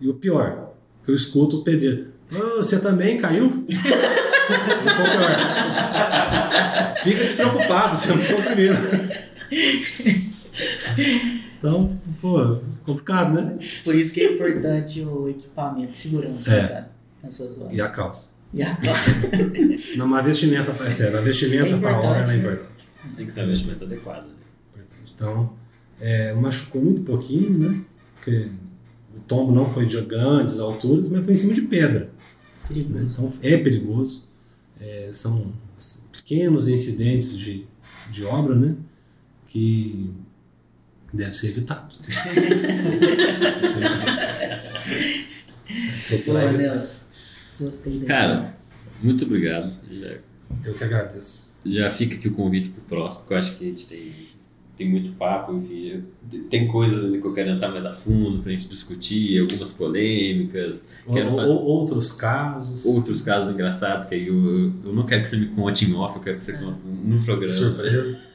E o pior, que eu escuto o pedreiro. "Ô, você também caiu? Esse [laughs] foi o pior. Fica despreocupado, você não foi o primeiro. Então, pô, complicado, né? Por isso que é importante o equipamento de segurança, É. né, cara, nessas horas. E a calça. E a calça. Não, mas a vestimenta, é sério, a vestimenta É para a hora importante, é né? importante. Tem que ser um investimento adequado. Né? importante. Então, é, machucou muito pouquinho, né? Porque o tombo não foi de grandes alturas, mas foi em cima de pedra. né? Perigoso. Então é perigoso. É, são pequenos incidentes de, de obra, né? Que deve ser evitado. Procurar Boa, evitar. Nelson. Gostei dessa. Cara, muito obrigado. Já, Eu que agradeço. já fica aqui o convite pro próximo, porque eu acho que a gente tem, tem muito papo, enfim, já- tem coisas ali que eu quero entrar mais a fundo pra gente discutir, algumas polêmicas, Ou- ou- outros casos. outros casos engraçados que aí eu, eu, eu não quero que você me conte em off, eu quero que você conte no programa. Surpresa.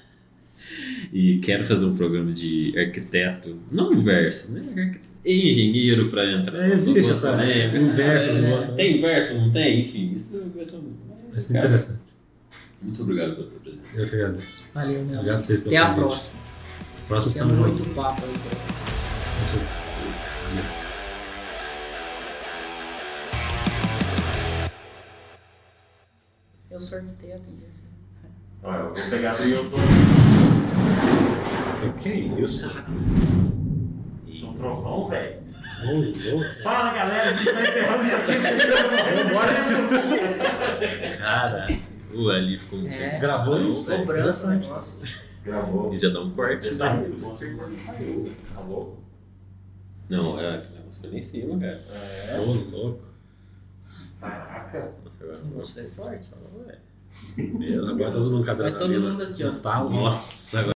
E quero fazer um programa de arquiteto, não versus, né? Arquiteto- Engenheiro para entrar. É, existe essa- polêmicas. um versus, É. Tem verso, não tem? Enfim, isso vai ser um. Vai ser interessante. Muito obrigado pela tua Eu presença. que agradeço. Valeu, Obrigado a Nelson. vocês pelo Até a convite. próxima. Próximo estamos juntos. muito papo aí. Isso. Eu sou arquiteto, gente. Olha, eu vou pegar do YouTube. Que, que é isso? Isso é um trovão, velho. Fala galera, a gente tá encerrando isso aqui. Vambora. Cara, o ali ficou muito É. Gravou isso? Interessante. negócio. Gravou. E já dá um corte, né? Saiu, com certeza saiu. Tá louco? Não, é, o negócio foi lá em cima, cara. É. Ô, louco. Caraca. Nossa, agora O negócio foi forte. Agora todo mundo a Vai todo mundo aqui, ó. Nossa, agora